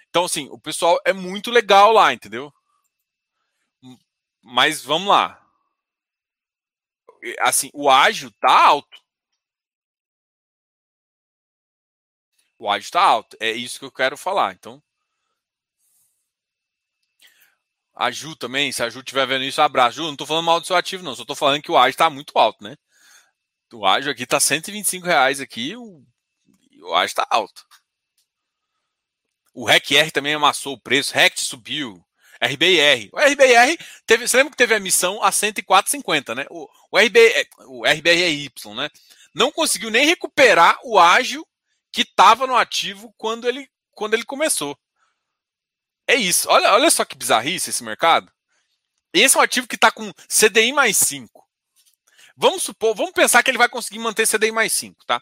Então, assim, o pessoal é muito legal lá, entendeu? Mas vamos lá. Assim, o ágil tá alto. O ágil tá alto. É isso que eu quero falar. Então. A Ju também, se a Ju estiver vendo isso, abraço. Ju, não tô falando mal do seu ativo, não. Só tô falando que o ágil tá muito alto, né? O ágio aqui tá 125 reais aqui, o, o ágio tá alto. O REC-R também amassou o preço, RECT subiu, RBR. O RBR, teve, você lembra que teve a emissão a 104,50, né? O, o, RB, o RBRY, né? Não conseguiu nem recuperar o ágio que estava no ativo quando ele, quando ele começou. É isso. Olha, olha só que bizarrice esse mercado. Esse é um ativo que está com CDI mais 5. Vamos supor, vamos pensar que ele vai conseguir manter CDI mais 5, tá?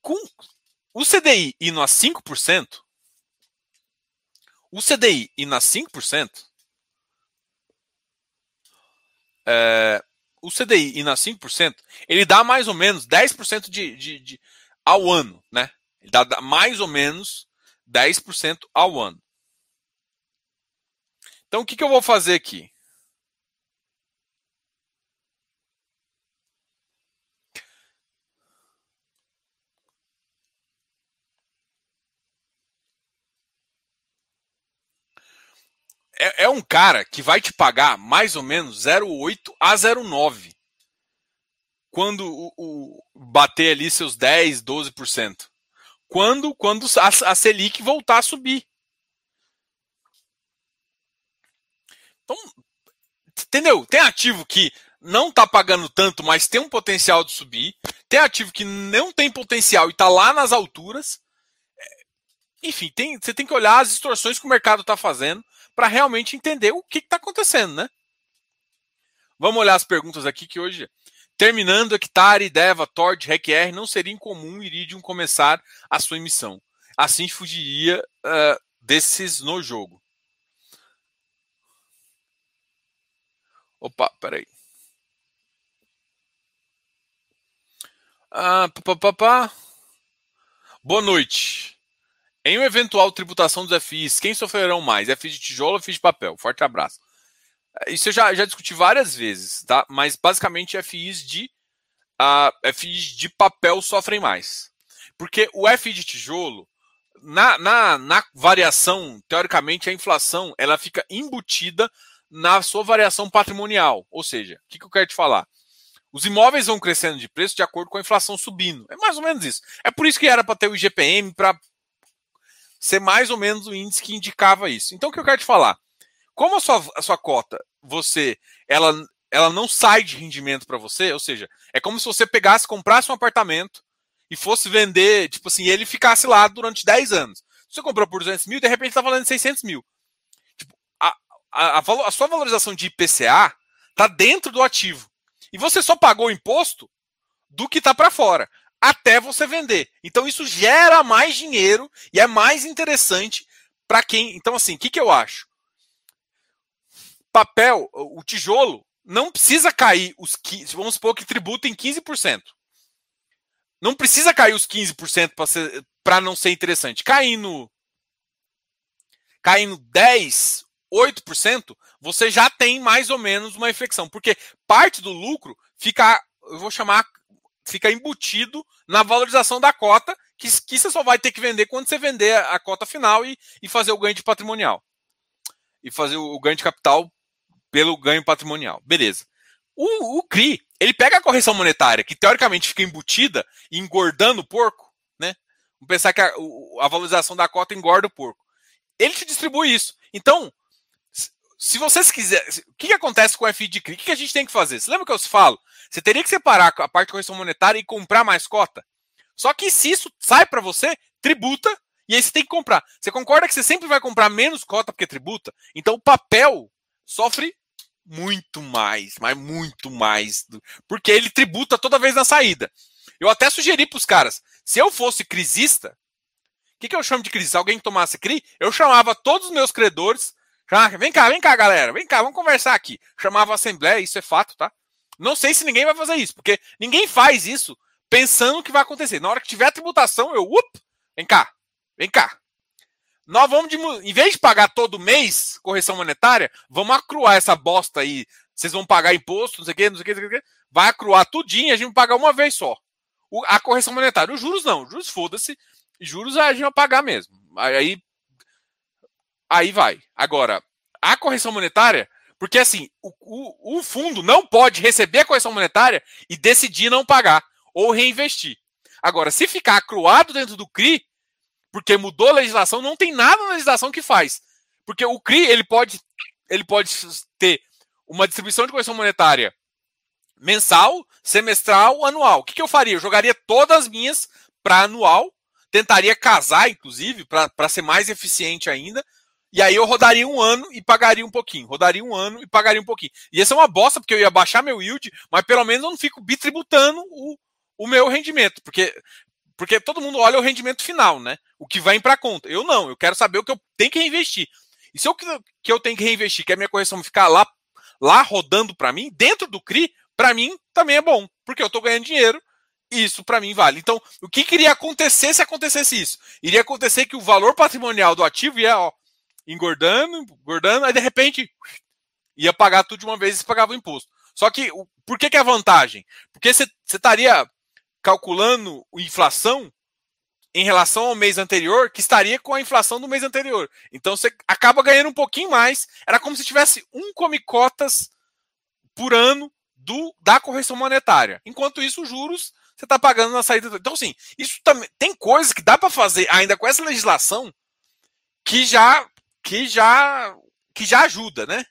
Com o CDI indo a 5%, o CDI indo a 5%, é, o CDI indo a 5%, ele dá mais ou menos 10% de, de, de, ao ano, né? Ele dá, mais ou menos 10% ao ano. Então, o que, que eu vou fazer aqui? É, é um cara que vai te pagar mais ou menos 0,8 a 0,9 quando o, o, bater ali seus 10, 12%. Quando, quando a, a Selic voltar a subir. Então, entendeu? Tem ativo que não está pagando tanto, mas tem um potencial de subir. Tem ativo que não tem potencial e está lá nas alturas. É, enfim, tem, você tem que olhar as distorções que o mercado está fazendo para realmente entender o que está acontecendo, né? Vamos olhar as perguntas aqui que hoje, terminando Hectare, Deva, Tord, REC-R, não seria incomum Iridium começar a sua emissão. Assim fugiria uh, desses no jogo. Opa, peraí. Ah, pá, pá, pá. Boa noite. Em uma eventual tributação dos FIs, quem sofrerão mais? FIs de tijolo ou FIs de papel? Forte abraço. É, isso eu já, já discuti várias vezes, tá? Mas basicamente FIs de uh, FIs de papel sofrem mais. Porque o FI de tijolo, na, na, na variação, teoricamente, a inflação ela fica embutida na sua variação patrimonial. Ou seja, o que, que eu quero te falar? Os imóveis vão crescendo de preço de acordo com a inflação subindo. É mais ou menos isso. É por isso que era para ter o IGPM para ser mais ou menos o índice que indicava isso. Então, o que eu quero te falar? Como a sua, a sua cota, você, ela, ela não sai de rendimento para você, ou seja, é como se você pegasse, comprasse um apartamento e fosse vender, tipo assim, ele ficasse lá durante 10 anos. Você comprou por 200 mil, de repente está valendo 600 mil. Tipo, a, a, a, a sua valorização de IPCA está dentro do ativo. E você só pagou o imposto do que está para fora até você vender. Então isso gera mais dinheiro e é mais interessante para quem. Então, assim, o que, que eu acho? Papel, o tijolo, não precisa cair os 15%, vamos supor que tributa em 15%. Não precisa cair os 15% para não ser interessante. Caindo, caindo 10, 8%, você já tem mais ou menos uma inflexão, porque parte do lucro fica, eu vou chamar, fica embutido na valorização da cota, que, que você só vai ter que vender quando você vender a, cota final e, e fazer o ganho de patrimonial. E fazer o, o ganho de capital pelo ganho patrimonial. Beleza. O, o CRI, ele pega a correção monetária, que teoricamente fica embutida engordando o porco, né? Vamos pensar que a, a valorização da cota engorda o porco. Ele te distribui isso. Então, se vocês quiserem. O que, que acontece com o FI de CRI? O que, que a gente tem que fazer? Você lembra que eu falo? Você teria que separar a parte de correção monetária e comprar mais cota. Só que se isso sai para você, tributa e aí você tem que comprar. Você concorda que você sempre vai comprar menos cota porque tributa? Então o papel sofre muito mais, mas muito mais, porque ele tributa toda vez na saída. Eu até sugeri para os caras, se eu fosse crisista, o que, que eu chamo de crise? Se alguém tomasse CRI, eu chamava todos os meus credores, vem cá, vem cá, galera, vem cá, vamos conversar aqui. Chamava a assembleia, isso é fato, tá? Não sei se ninguém vai fazer isso, porque ninguém faz isso pensando que vai acontecer. Na hora que tiver a tributação, eu, up, vem cá, vem cá. Nós vamos, de, em vez de pagar todo mês correção monetária, vamos acruar essa bosta aí. Vocês vão pagar imposto, não sei o que, não sei o que, não sei o que. Vai acruar tudinho, a gente vai pagar uma vez só. O, a correção monetária. Os juros não, os juros foda-se. Juros a gente vai pagar mesmo. Aí, aí vai. Agora, a correção monetária, porque assim, o, o, o fundo não pode receber a correção monetária e decidir não pagar ou reinvestir. Agora, se ficar acruado dentro do CRI, porque mudou a legislação, não tem nada na legislação que faz. Porque o CRI ele pode, ele pode ter uma distribuição de correção monetária mensal, semestral, anual. O que, que eu faria? Eu jogaria todas as minhas para anual, tentaria casar, inclusive, para ser mais eficiente ainda. E aí eu rodaria um ano e pagaria um pouquinho. Rodaria um ano e pagaria um pouquinho. E essa é uma bosta, porque eu ia baixar meu yield, mas pelo menos eu não fico bitributando o, o meu rendimento. Porque porque todo mundo olha o rendimento final, né? O que vai para conta. Eu não, eu quero saber o que eu tenho que reinvestir. E se eu que eu tenho que reinvestir, que a minha correção ficar lá, lá rodando para mim, dentro do CRI, para mim também é bom, porque eu estou ganhando dinheiro isso para mim vale. Então, o que iria acontecer se acontecesse isso? Iria acontecer que o valor patrimonial do ativo ia ó, engordando, engordando, aí de repente ia pagar tudo de uma vez e pagava o imposto. Só que, por que, que é a vantagem? Porque você estaria calculando inflação em relação ao mês anterior, que estaria com a inflação do mês anterior. Então você acaba ganhando um pouquinho mais. Era como se tivesse um come cotas por ano do da correção monetária. Enquanto isso, os juros você está pagando na saída. Então, sim, isso também tem coisas que dá para fazer ainda com essa legislação que já que já que já ajuda, né?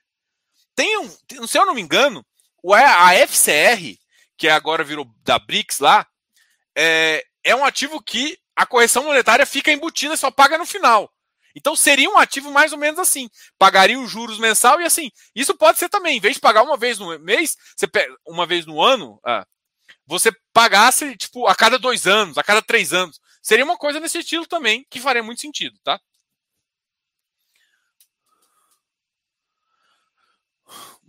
Tem um, se eu não me engano, a FCR, que agora virou da BRICS lá, é, é um ativo que a correção monetária fica embutida, só paga no final. Então seria um ativo mais ou menos assim. Pagaria os juros mensal e assim. Isso pode ser também, em vez de pagar uma vez no mês, você pega, uma vez no ano, ah, você pagasse tipo a cada dois anos, a cada três anos. Seria uma coisa nesse estilo também que faria muito sentido, tá?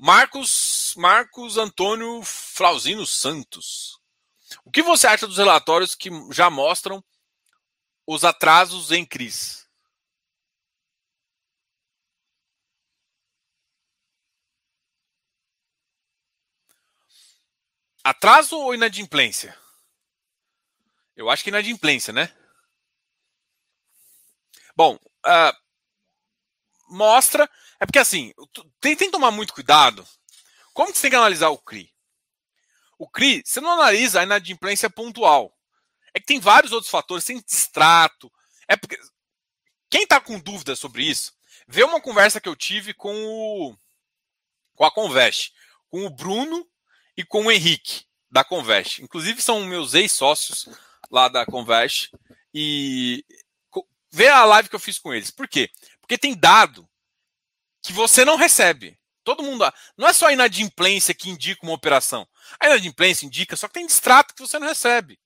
Marcos Marcos Antônio Flauzino Santos. O que você acha dos relatórios que já mostram os atrasos em CRIs? Atraso ou inadimplência? Eu acho que inadimplência, né? Bom, uh, mostra. É porque assim, tem, tem que tomar muito cuidado. Como que você tem que analisar o CRI? O CRI, você não analisa a inadimplência pontual. É que tem vários outros fatores, tem distrato. É porque. Quem está com dúvida sobre isso, vê uma conversa que eu tive com o. com a Convest, com o Bruno e com o Henrique, da Convest. Inclusive, são meus ex-sócios lá da Convest. E vê a live que eu fiz com eles. Por quê? Porque tem dado que você não recebe. Todo mundo. Não é só a inadimplência que indica uma operação. A inadimplência indica, só que tem distrato que você não recebe.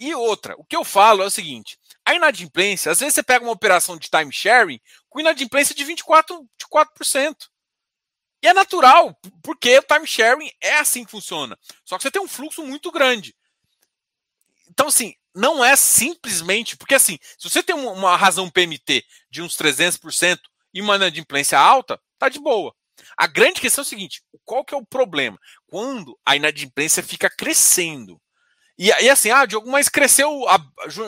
E outra, o que eu falo é o seguinte: a inadimplência, às vezes você pega uma operação de time sharing com inadimplência de 24%. De 4%. E é natural, porque o time sharing é assim que funciona. Só que você tem um fluxo muito grande. Então, assim, não é simplesmente. Porque, assim, se você tem uma razão PMT de uns 300% e uma inadimplência alta, tá de boa. A grande questão é o seguinte: qual que é o problema? Quando a inadimplência fica crescendo. E, e assim, ah, Diogo, mas cresceu a,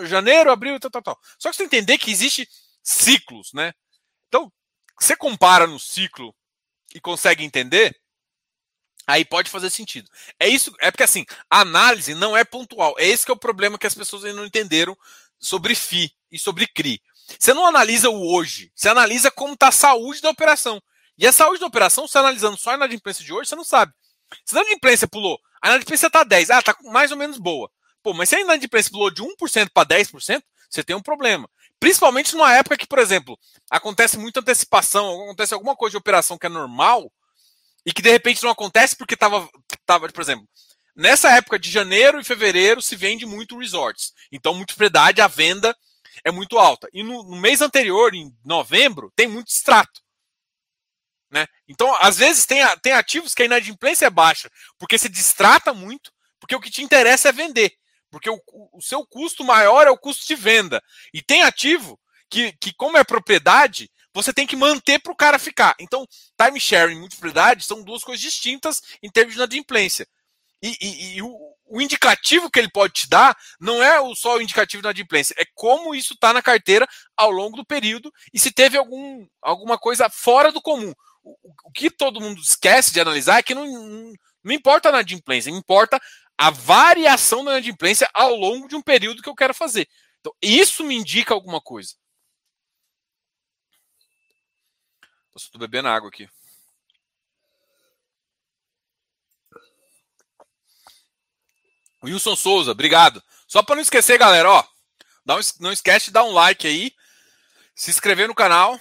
janeiro, abril, tal, tal, tal. Só que você entender que existe ciclos, né? Então, você compara no ciclo e consegue entender, aí pode fazer sentido. É isso, é porque assim, a análise não é pontual. É esse que é o problema que as pessoas ainda não entenderam sobre FI e sobre CRI. Você não analisa o hoje, você analisa como está a saúde da operação. E a saúde da operação, você analisando só a inadimplência de hoje, você não sabe. Se a inadimplência pulou, a inadimplência está 10, ah, está mais ou menos boa. Pô, mas se a inadimplência pulou de 1% para 10%, você tem um problema. Principalmente numa época que, por exemplo, acontece muita antecipação, acontece alguma coisa de operação que é normal e que de repente não acontece porque estava, tava, por exemplo, nessa época de janeiro e fevereiro se vende muito resorts. Então, muita propriedade, a venda é muito alta. E no, no mês anterior, em novembro, tem muito extrato. Né? Então, às vezes, tem, tem ativos que a inadimplência é baixa, porque se distrata muito, porque o que te interessa é vender. Porque o, o seu custo maior é o custo de venda. E tem ativo que, que como é propriedade, você tem que manter para o cara ficar. Então, time sharing e multipropriedade são duas coisas distintas em termos de inadimplência. E, e, e o, o, indicativo que ele pode te dar não é só o indicativo de inadimplência, é como isso está na carteira ao longo do período e se teve algum, alguma coisa fora do comum. O, o que todo mundo esquece de analisar é que não, não, importa a inadimplência, importa a variação da inadimplência ao longo de um período que eu quero fazer. Então, isso me indica alguma coisa. Estou bebendo água aqui. Wilson Souza, obrigado. Só para não esquecer, galera, ó, não esquece de dar um like aí, se inscrever no canal.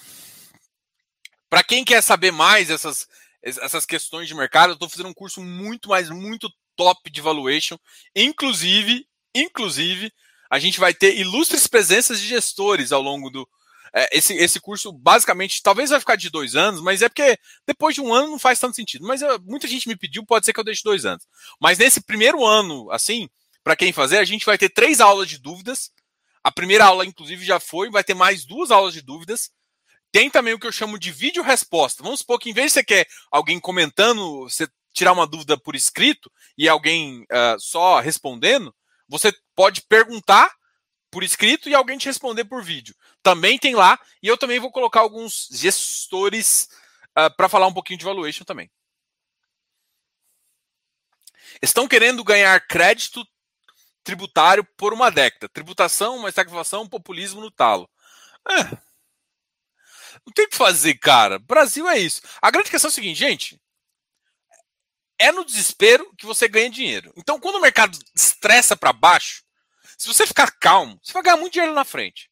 Para quem quer saber mais essas, essas questões de mercado, eu estou fazendo um curso muito, mais muito top de valuation. Inclusive, inclusive, a gente vai ter ilustres presenças de gestores ao longo do. É, esse, esse curso, basicamente, talvez vai ficar de dois anos, mas é porque depois de um ano não faz tanto sentido. Mas eu, muita gente me pediu, pode ser que eu deixe dois anos. Mas nesse primeiro ano, assim, para quem fazer, a gente vai ter três aulas de dúvidas. A primeira aula, inclusive, já foi, vai ter mais duas aulas de dúvidas. Tem também o que eu chamo de vídeo resposta. Vamos supor que em vez de você quer alguém comentando, você tirar uma dúvida por escrito e alguém uh, só respondendo, você pode perguntar por escrito e alguém te responder por vídeo. Também tem lá, e eu também vou colocar alguns gestores uh, ah, para falar um pouquinho de valuation também. Estão querendo ganhar crédito tributário por uma década. Tributação, uma estagflação, populismo no talo. É, não tem o que fazer, cara. Brasil é isso. A grande questão é o seguinte, gente. É no desespero que você ganha dinheiro. Então, quando o mercado estressa para baixo, se você ficar calmo, você vai ganhar muito dinheiro na frente.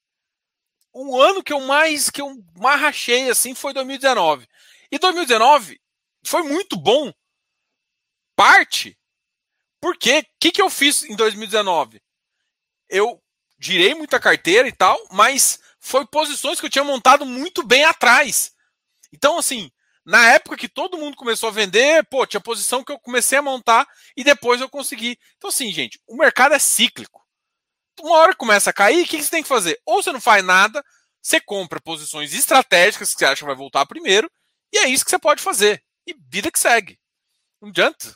O ano que eu mais que eu mais rachei assim foi 2019. E 2019 foi muito bom. Parte porque o que, que eu fiz em 2019? Eu girei muita carteira e tal, mas foi posições que eu tinha montado muito bem atrás. Então, assim, na época que todo mundo começou a vender, pô, tinha posição que eu comecei a montar e depois eu consegui. Então, assim, gente, o mercado é cíclico. Uma hora começa a cair, o que você tem que fazer? Ou você não faz nada, você compra posições estratégicas que você acha que vai voltar primeiro, e é isso que você pode fazer. E vida que segue. Não adianta.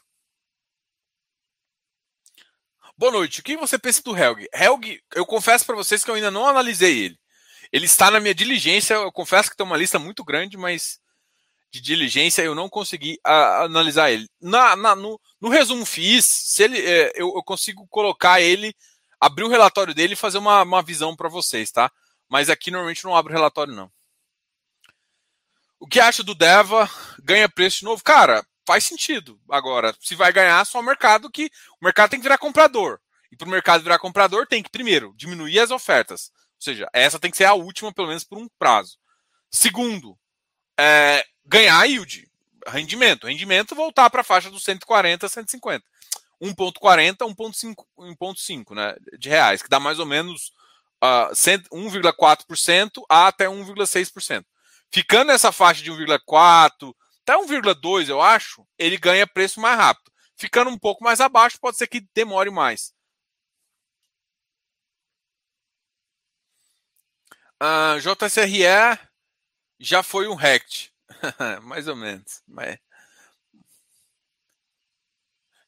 Boa noite. O que você pensa do Helg? Helg, eu confesso para vocês que eu ainda não analisei ele. Ele está na minha diligência. Eu confesso que tem uma lista muito grande, mas de diligência eu não consegui a, analisar ele. Na, na no, no, resumo fiz, se ele, é, eu, eu, consigo colocar ele, abrir o relatório dele e fazer uma, uma visão para vocês, tá? Mas aqui normalmente não abro o relatório, não. O que acha do Deva? Ganha preço de novo? Cara, faz sentido. Agora, se vai ganhar, só o mercado que. O mercado tem que virar comprador. E para o mercado virar comprador, tem que, primeiro, diminuir as ofertas. Ou seja, essa tem que ser a última, pelo menos por um prazo. Segundo, é, ganhar yield, rendimento. Rendimento voltar para a faixa dos 140, 150. 1,40, 1,5 né, de reais, que dá mais ou menos uh, 1,4% a até 1,6%. Ficando nessa faixa de 1,4 até 1,2, eu acho, ele ganha preço mais rápido. Ficando um pouco mais abaixo, pode ser que demore mais. Uh, JSRE já foi um RECT. Mais ou menos. Mas...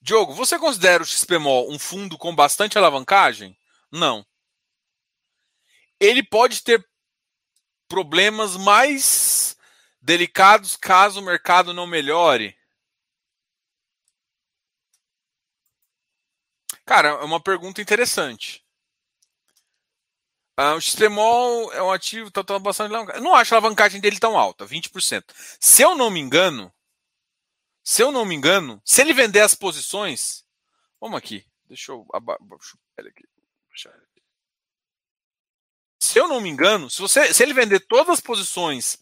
Diogo, você considera o XPMOL um fundo com bastante alavancagem? Não. Ele pode ter problemas mais delicados caso o mercado não melhore? Cara, é uma pergunta interessante. Ah, o XPMOL é um ativo, tá, tá bastante Eu não acho a alavancagem dele tão alta, 20%. Se eu não me engano, se eu não me engano, se ele vender as posições, vamos aqui, deixa eu, deixa eu. Se eu não me engano, se, você, se ele vender todas as posições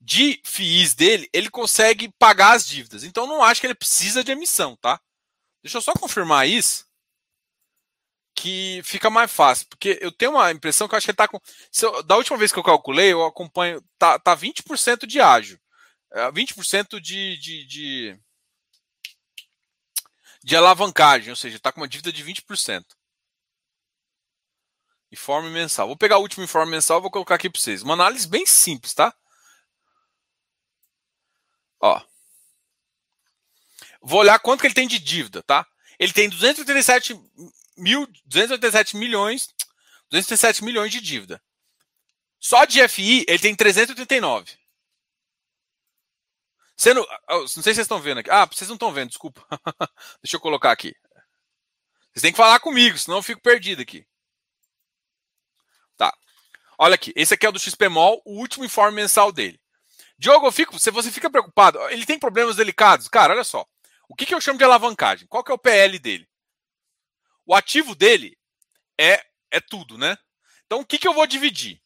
de FIIs dele, ele consegue pagar as dívidas. Então não acho que ele precisa de emissão, tá? Deixa eu só confirmar isso que fica mais fácil, porque eu tenho uma impressão que eu acho que ele está com. Eu, da última vez que eu calculei, eu acompanho. Tá, tá 20% de ágio. 20% é, de, de, de, de alavancagem, ou seja, está com uma dívida de 20%. Informe mensal. Vou pegar o último informe mensal e vou colocar aqui para vocês. Uma análise bem simples, tá? Ó. Vou olhar quanto que ele tem de dívida, tá? Ele tem 237 mil, 287 milhões, 287 milhões de dívida. Só de FI ele tem 389. Sendo, não sei se vocês estão vendo aqui. Ah, vocês não estão vendo, desculpa. Deixa eu colocar aqui. Vocês têm que falar comigo, senão eu fico perdido aqui. Tá. Olha aqui, esse aqui é o do XPMOL, o último informe mensal dele. Diogo, eu fico, se você fica preocupado, ele tem problemas delicados. Cara, olha só. O que, que eu chamo de alavancagem? Qual que é o PL dele? O ativo dele é, é tudo, né? Então, o que, que eu vou dividir?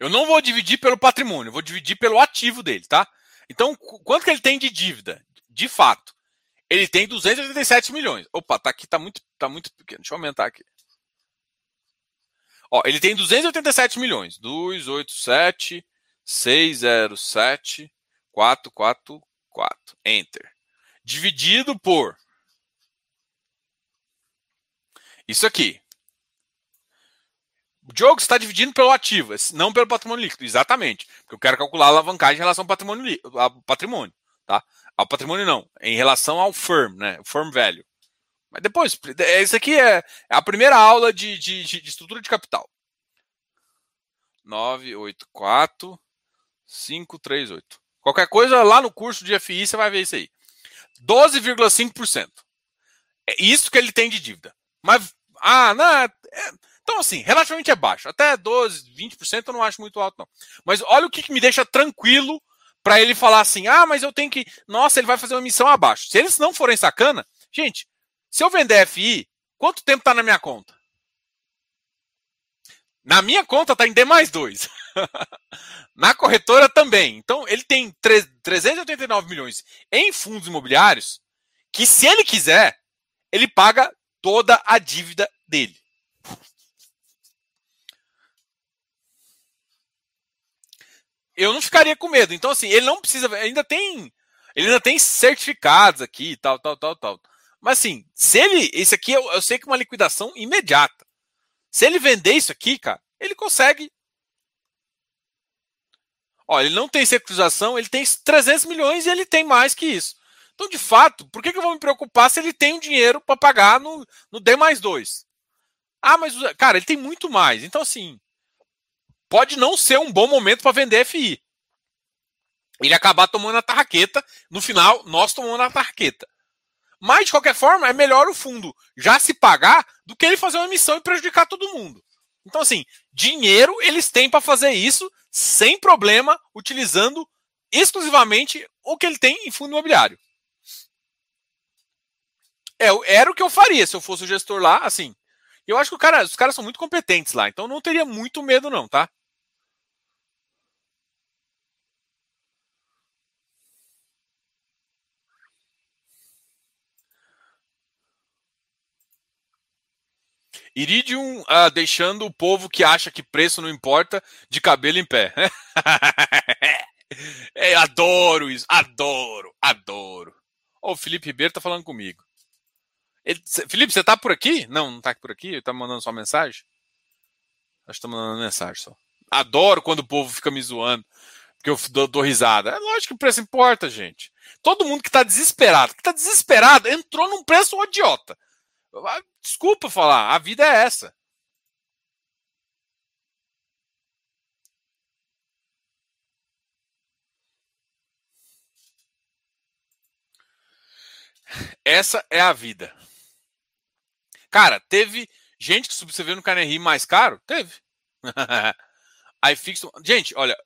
Eu não vou dividir pelo patrimônio, vou dividir pelo ativo dele, tá? Então, quanto que ele tem de dívida? De fato, ele tem 287 milhões. Opa, tá aqui, tá muito, tá muito pequeno. Deixa eu aumentar aqui. Ó, ele tem 287 milhões. 287 607 444. Enter. Dividido por Isso aqui. Diogo está dividindo pelo ativo, não pelo patrimônio líquido. Exatamente. Porque eu quero calcular a alavancagem em relação ao patrimônio, ao patrimônio. Tá? Ao patrimônio não. Em relação ao firm, né? O firm value. Mas depois, isso aqui é a primeira aula de, de, de estrutura de capital. 984 538. Qualquer coisa lá no curso de FI você vai ver isso aí. 12,5%. É isso que ele tem de dívida. Mas ah, não. É... Então, assim, relativamente é baixo. Até 12, 20% eu não acho muito alto, não. Mas olha o que, que me deixa tranquilo para ele falar assim: ah, mas eu tenho que. Nossa, ele vai fazer uma emissão abaixo. Se eles não forem sacana, gente, se eu vender FI, quanto tempo está na minha conta? Na minha conta está em D mais 2. na corretora também. Então, ele tem 389 milhões em fundos imobiliários que, se ele quiser, ele paga toda a dívida dele. Eu não ficaria com medo. Então, assim, ele não precisa. Ainda tem. Ele ainda tem certificados aqui, tal, tal, tal, tal. Mas assim, se ele. Esse aqui eu, eu sei que é uma liquidação imediata. Se ele vender isso aqui, cara, ele consegue. Olha, ele não tem securitização, ele tem 300 milhões e ele tem mais que isso. Então, de fato, por que, que eu vou me preocupar se ele tem um dinheiro para pagar no, no D mais 2? Ah, mas, cara, ele tem muito mais. Então, assim, pode não ser um bom momento para vender FI. Ele acabar tomando a tarraqueta. No final, nós tomamos a tarraqueta. Mas, de qualquer forma, é melhor o fundo já se pagar do que ele fazer uma emissão e prejudicar todo mundo. Então, assim, dinheiro eles têm para fazer isso sem problema, utilizando exclusivamente o que ele tem em fundo imobiliário. É, era o que eu faria se eu fosse o gestor lá, assim. Eu acho que cara, os caras são muito competentes lá, então não teria muito medo, não, tá? Iridium ah, deixando o povo que acha que preço não importa de cabelo em pé. é, adoro isso, adoro, adoro. Ó, o Felipe Ribeiro tá falando comigo. Ele, Felipe, você tá por aqui? Não, não tá por aqui? Tá mandando só mensagem? Acho que tá mandando mensagem só. Adoro quando o povo fica me zoando. porque eu dou, dou risada. É lógico que o preço importa, gente. Todo mundo que está desesperado, que está desesperado, entrou num preço idiota. Desculpa falar, a vida é essa. Essa é a vida. Cara, teve gente que subscreveu no KNRI mais caro? Teve. iFix. Gente, olha,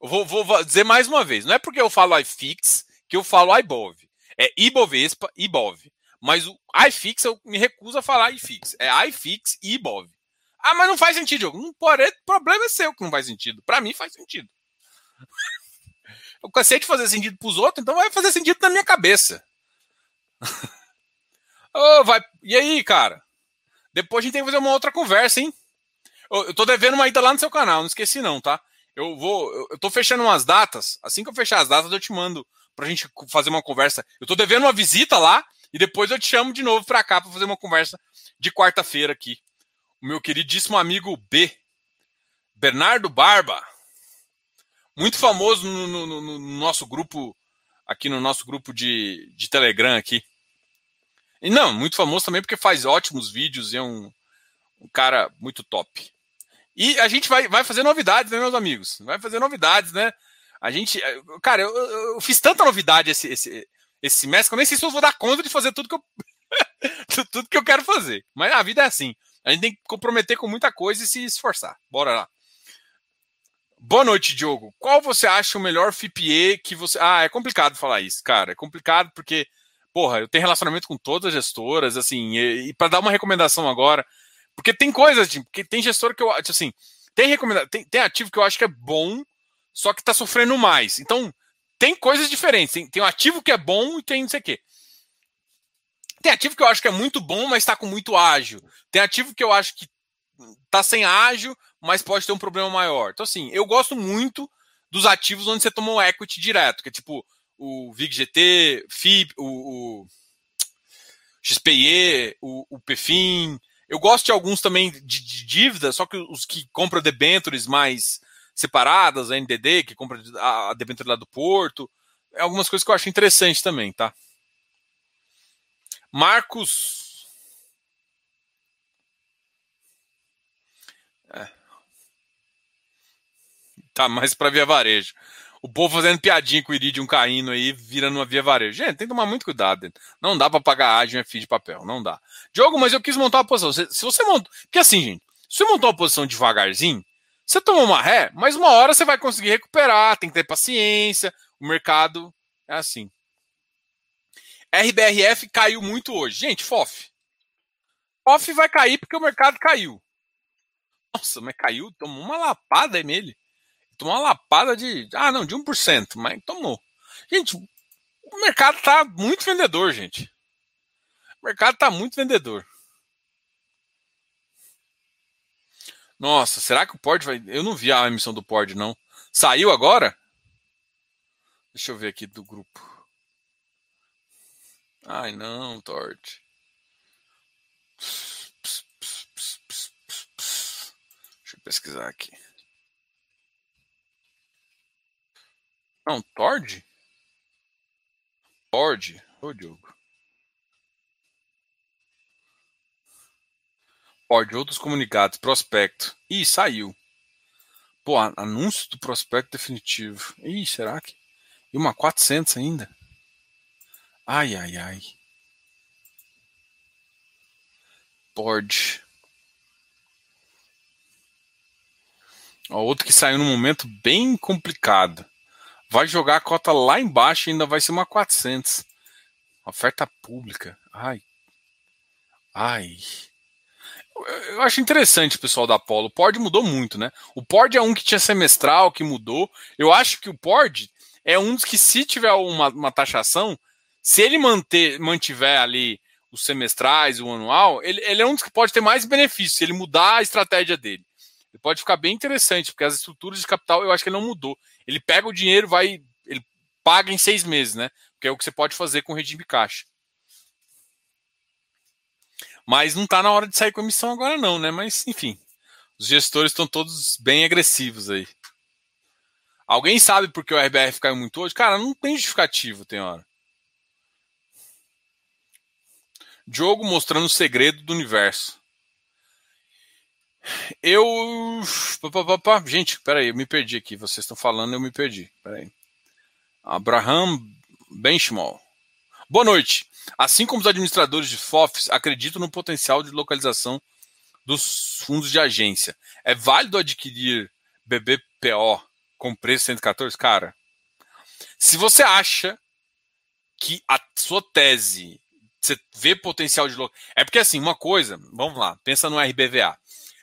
eu vou, vou, dizer mais uma vez. Não é porque eu falo iFix que eu falo iBov. É Ibovespa, Ibov. Mas o iFix eu me recuso a falar iFix. É iFix e Ibov. Ah, mas não faz sentido, Diogo. Não pode, o problema é seu que não faz sentido. Para mim faz sentido. eu cansei de fazer sentido para os outros, então vai fazer sentido na minha cabeça. oh, vai... E aí, cara? Depois a gente tem que fazer uma outra conversa, hein? Eu, tô devendo uma ida lá no seu canal, não esqueci não, tá? Eu vou, eu tô fechando umas datas. Assim que eu fechar as datas, eu te mando pra gente fazer uma conversa. Eu tô devendo uma visita lá e depois eu te chamo de novo pra cá pra fazer uma conversa de quarta-feira aqui. O meu queridíssimo amigo B, Bernardo Barba, muito famoso no, no, no nosso grupo, aqui no nosso grupo de, de Telegram aqui. E não, muito famoso também porque faz ótimos vídeos e é um, um cara muito top. E a gente vai, vai fazer novidades, né, meus amigos? Vai fazer novidades, né? A gente. Eh, cara, eu, eu fiz tanta novidade esse, esse, esse semestre que eu nem sei se eu vou dar conta de fazer tudo que eu. tudo que eu quero fazer. Mas a vida é assim. A gente tem que comprometer com muita coisa e se esforçar. Bora lá. Boa noite, Diogo. Qual você acha o melhor FIPE que você. Ah, é complicado falar isso, cara. É complicado porque, porra, eu tenho relacionamento com todas as gestoras, assim, e, e para dar uma recomendação agora, porque tem coisas, tipo, que tem gestor que eu acho assim, tem recomendado, tem, tem ativo que eu acho que é bom, só que está sofrendo mais. Então, tem coisas diferentes. Tem, tem um ativo que é bom e tem não sei o quê. Tem ativo que eu acho que é muito bom, mas está com muito ágil. Tem ativo que eu acho que está sem ágil, mas pode ter um problema maior. Então, assim, eu gosto muito dos ativos onde você toma um equity direto, que é tipo o VIGGT, FIB, o, o XPE, o, o PFIN. Eu gosto de alguns também de, de dívida, só que os que compram debentures mais separadas, a NDD, que compra a, a debênture lá do Porto. É algumas coisas que eu acho interessante também, tá? Marcos. É. Tá mais para via varejo. O povo fazendo piadinha com o Iridium caindo aí, virando uma via varejo. Gente, tem que tomar muito cuidado. Não dá para pagar ágio em FI de papel, não dá. Diogo, mas eu quis montar uma posição. Se, você monta. Porque assim, gente, se você montar uma posição devagarzinho, você tomou uma ré, mas uma hora você vai conseguir recuperar, tem que ter paciência. O mercado é assim. RBRF caiu muito hoje. Gente, FOF. FOF vai cair porque o mercado caiu. Nossa, mas caiu, tomou uma lapada nele. Tomou uma lapada de. Ah, não, de 1%, mas tomou. Gente, o mercado tá muito vendedor, gente. O mercado tá muito vendedor. Nossa, será que o Pord vai. Eu não vi a emissão do Pord, não. Saiu agora? Deixa eu ver aqui do grupo. Ai, não, Tord. Deixa eu pesquisar aqui. Não, Tord? Tord? Ô, Diogo. Pode, outros comunicados, prospecto. Ih, saiu. Pô, anúncio do prospecto definitivo. Ih, será que? E uma 400 ainda? Ai, ai, ai. Pode. Ó, outro que saiu num momento bem complicado. Vai jogar a cota lá embaixo e ainda vai ser uma 400. Oferta pública. Ai. Ai eu acho interessante o pessoal da Apollo. O Pord mudou muito, né? O Pord é um que tinha semestral, que mudou. Eu acho que o Pord é um dos que, se tiver uma, uma taxação, se ele manter, mantiver ali os semestrais, o anual, ele, ele é um dos que pode ter mais benefícios, se ele mudar a estratégia dele. Ele pode ficar bem interessante, porque as estruturas de capital eu acho que ele não mudou. Ele pega o dinheiro, vai. Ele paga em seis meses, né? Que é o que você pode fazer com o regime caixa. Mas não está na hora de sair com emissão agora, não, né? Mas, enfim, os gestores estão todos bem agressivos aí. Alguém sabe por que o RBF caiu muito hoje? Cara, não tem justificativo, tem hora. Diogo mostrando o segredo do universo. Eu. Gente, peraí, eu me perdi aqui. Vocês estão falando, eu me perdi. Peraí. Abraham Benchmall. Boa noite. Assim como os administradores de FOFs acreditam no potencial de localização dos fundos de agência, é válido adquirir BBPO com preço 114? Cara, se você acha que a sua tese, você vê potencial de. É porque assim, uma coisa, vamos lá, pensa no RBVA.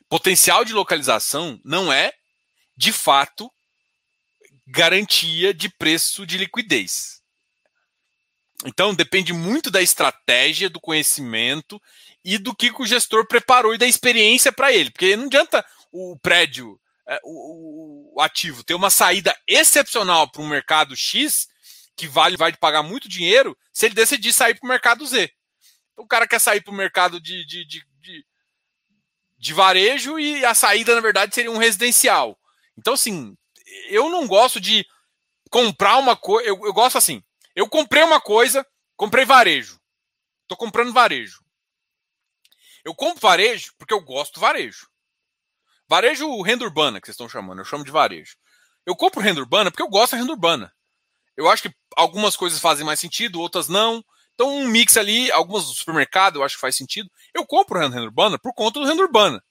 Potencial de localização não é, de fato, garantia de preço de liquidez. Então depende muito da estratégia, do conhecimento e do que o gestor preparou e da experiência para ele. Porque não adianta o prédio, é, o, ativo, ter uma saída excepcional para um mercado X, que vale, vai pagar muito dinheiro, se ele decidir sair para o mercado Z. Então, o cara quer sair para o mercado de, de, de, de, de varejo e a saída, na verdade, seria um residencial. Então, assim, eu não gosto de comprar uma coisa. Eu, eu gosto assim. Eu comprei uma coisa, comprei varejo. Estou comprando varejo. Eu compro varejo porque eu gosto do varejo. Varejo renda urbana, que vocês estão chamando, eu chamo de varejo. Eu compro renda urbana porque eu gosto da renda urbana. Eu acho que algumas coisas fazem mais sentido, outras não. Então, um mix ali, algumas do supermercado eu acho que faz sentido. Eu compro renda urbana por conta do renda urbana.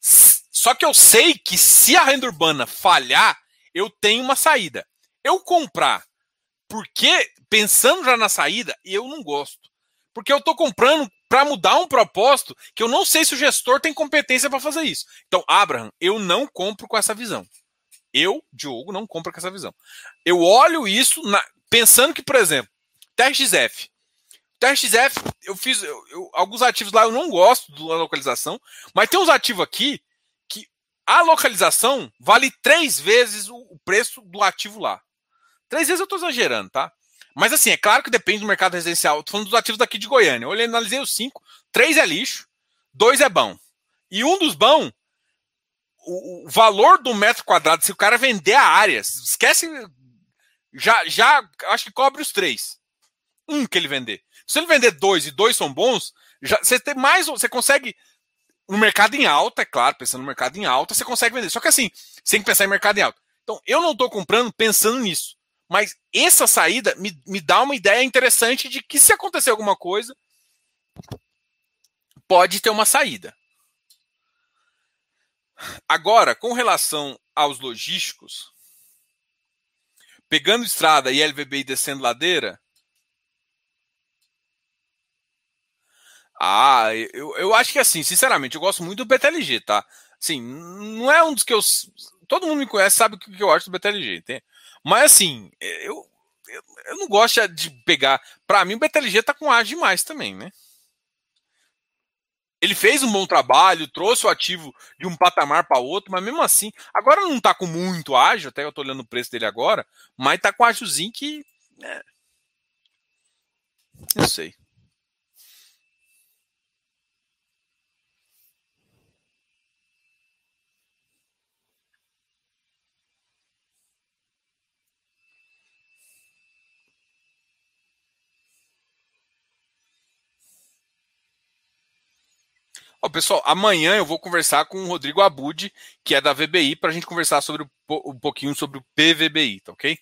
Só que eu sei que se a renda urbana falhar, eu tenho uma saída. Eu comprar porque, pensando já na saída, eu não gosto. Porque eu estou comprando para mudar um propósito que eu não sei se o gestor tem competência para fazer isso. Então, Abraham, eu não compro com essa visão. Eu, Diogo, não compro com essa visão. Eu olho isso na, pensando que, por exemplo, TRXF. TRXF, eu fiz eu, eu, alguns ativos lá, eu não gosto da localização, mas tem uns ativos aqui que a localização vale três vezes o, o preço do ativo lá. Três vezes eu estou exagerando, tá? Mas assim, é claro que depende do mercado residencial. Estou falando dos ativos daqui de Goiânia. Eu olhei, analisei os cinco. Três é lixo, dois é bom. E um dos bons, o, o, valor do metro quadrado, se o cara vender a área, esquece. Já, já acho que cobre os três. Um que ele vender. Se ele vender dois e dois são bons, já, você tem mais. Você consegue. No mercado em alta, é claro, pensando no mercado em alta, você consegue vender. Só que assim, você tem que pensar em mercado em alta. Então, eu não estou comprando pensando nisso. Mas essa saída me, me dá uma ideia interessante de que se acontecer alguma coisa, pode ter uma saída. Agora, com relação aos logísticos, pegando estrada e LVB descendo ladeira, ah, eu, eu acho que assim, sinceramente, eu gosto muito do BTLG, tá? Sim, não é um dos que eu. Todo mundo me conhece, sabe o que eu acho do BTLG. Tem, mas assim, eu, eu, eu não gosto de pegar. Para mim, o BTLG tá com ágio demais também, né? Ele fez um bom trabalho, trouxe o ativo de um patamar para outro, mas mesmo assim, agora não está com muito ágio, até eu estou olhando o preço dele agora, mas está com ágiozinho que. É, não sei. Ó, pessoal, amanhã eu vou conversar com o Rodrigo Abud, que é da VBI, para a gente conversar sobre um pouquinho sobre o PVBI, tá ok?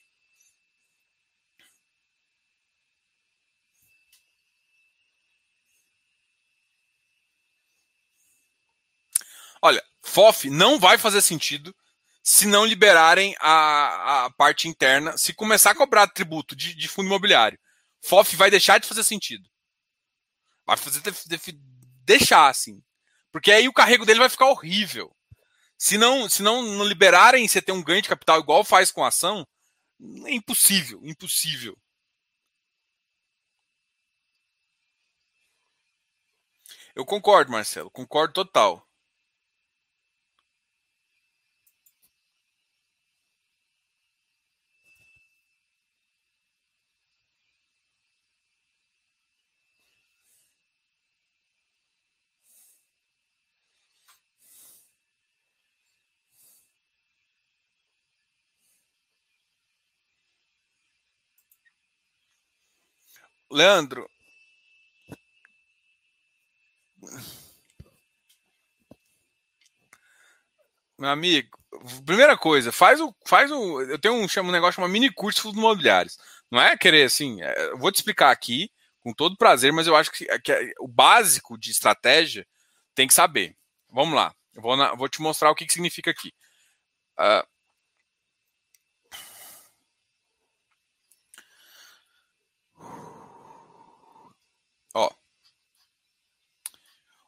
Olha, FOF não vai fazer sentido se não liberarem a, a parte interna, se começar a cobrar tributo de, de fundo imobiliário. FOF vai deixar de fazer sentido. Vai fazer deixar, assim. Porque aí o carrego dele vai ficar horrível. Se não, se não, não liberarem você ter um ganho de capital igual faz com a ação, é impossível, impossível. Eu concordo, Marcelo, concordo total. Leandro. Meu amigo, primeira coisa, faz o. Faz o eu tenho um, chamo um negócio chamado mini curso de fundos imobiliários. Não é querer assim. É, eu vou te explicar aqui com todo prazer, mas eu acho que, que é, o básico de estratégia tem que saber. Vamos lá. Eu vou, na, vou te mostrar o que, que significa aqui. Uh, ó.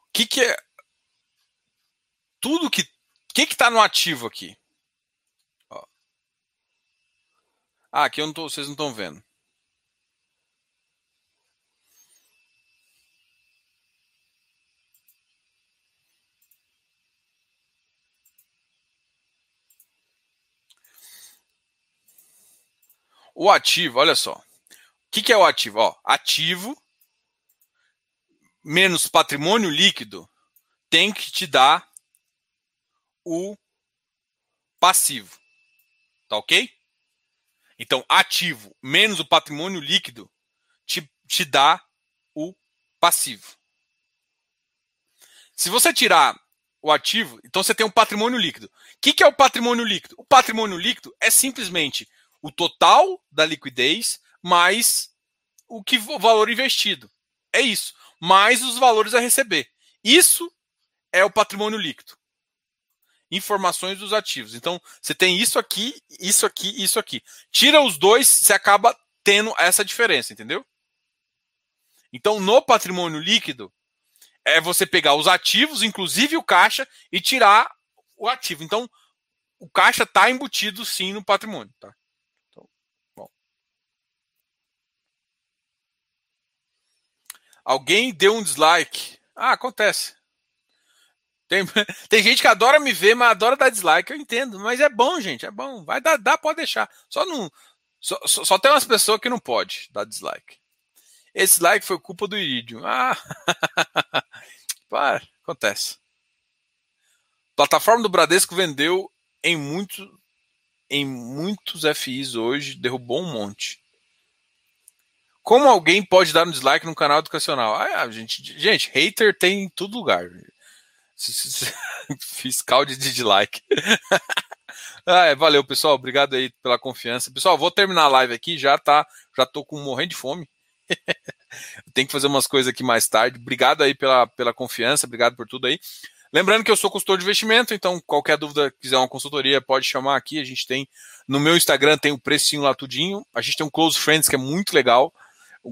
O que, que é. Tudo que. O que está no ativo aqui? Ó. Ah, aqui eu não tô, vocês não estão vendo. O ativo, olha só. O que, que é o ativo? Ó, ativo menos patrimônio líquido tem que te dar o passivo. Tá ok? Então, ativo menos o patrimônio líquido te, te dá o passivo. Se você tirar o ativo, então você tem um patrimônio líquido. O que, que é o patrimônio líquido? O patrimônio líquido é simplesmente o total da liquidez mais o que o valor investido. É isso. Mais os valores a receber. Isso é o patrimônio líquido. Informações dos ativos. Então, você tem isso aqui, isso aqui, isso aqui. Tira os dois, você acaba tendo essa diferença, entendeu? Então, no patrimônio líquido, é você pegar os ativos, inclusive o caixa, e tirar o ativo. Então, o caixa está embutido sim no patrimônio. Tá? Alguém deu um dislike. Ah, acontece. Tem, tem gente que adora me ver, mas adora dar dislike. Eu entendo, mas é bom, gente. É bom. Vai dar, dá, pode deixar. Só não. Só, só, só tem umas pessoas que não pode dar dislike. Esse like foi culpa do Iridium. Ah, para, acontece. Plataforma do Bradesco vendeu em muitos em muitos FIs hoje, derrubou um monte. Como alguém pode dar um dislike no canal educacional? Ah, gente, gente, hater tem em todo lugar. Fiscal de dislike. ah, valeu, pessoal. Obrigado aí pela confiança. Pessoal, vou terminar a live aqui. Já tá, já tô com morrendo de fome. Tem que fazer umas coisas aqui mais tarde. Obrigado aí pela, pela confiança. Obrigado por tudo aí. Lembrando que eu sou consultor de investimento, então qualquer dúvida, quiser uma consultoria, pode chamar aqui. A gente tem no meu Instagram tem o precinho lá tudinho. A gente tem um Close Friends que é muito legal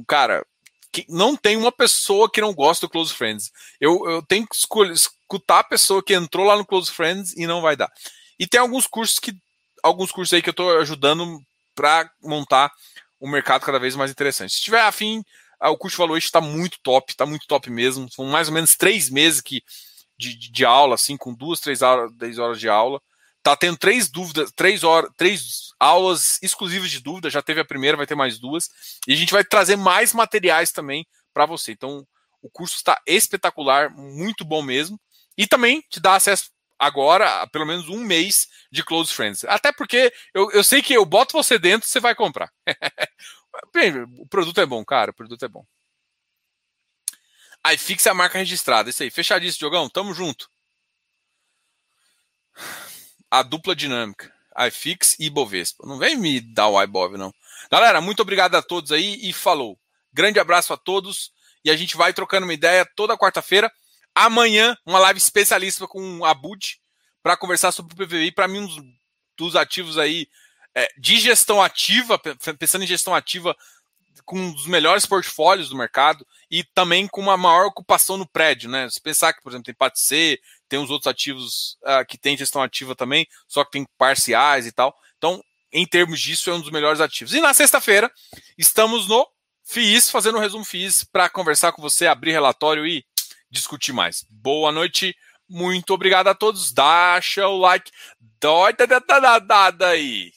cara, que não tem uma pessoa que não gosta do Close Friends. Eu, eu tenho que escutar a pessoa que entrou lá no Close Friends e não vai dar. E tem alguns cursos que alguns cursos aí que eu estou ajudando para montar um mercado cada vez mais interessante. Se tiver afim, ah, o curso valor está muito top, está muito top mesmo. São mais ou menos três meses que, de, de aula, assim, com duas, três horas, dez horas de aula. Tá tendo três dúvidas, três horas, três aulas exclusivas de dúvida. Já teve a primeira, vai ter mais duas. E a gente vai trazer mais materiais também para você. Então, o curso está espetacular, muito bom mesmo. E também te dá acesso agora a pelo menos um mês de Close Friends. Até porque eu, eu sei que eu boto você dentro, você vai comprar. Bem, o produto é bom, cara. O produto é bom. Aí fixa a marca registrada. Isso aí. Fechadíssimo, Diogão. Tamo junto a dupla dinâmica. iFix e Bovespa. Não vem me dar o iBov, não. Galera, muito obrigado a todos aí e falou. Grande abraço a todos e a gente vai trocando uma ideia toda quarta-feira. Amanhã, uma live especialista com a Bud para conversar sobre o PVI. Para mim, um dos, ativos aí é, de gestão ativa, pensando em gestão ativa, com um dos melhores portfólios do mercado e também com uma maior ocupação no prédio, né? Se pensar que, por exemplo, tem PATC, tem os outros ativos uh, que tem gestão ativa também, só que tem parciais e tal. Então, em termos disso, é um dos melhores ativos. E na sexta-feira, estamos no FIIs, fazendo um resumo FIIs para conversar com você, abrir relatório e discutir mais. Boa noite, muito obrigado a todos. Deixa o like, dói da aí.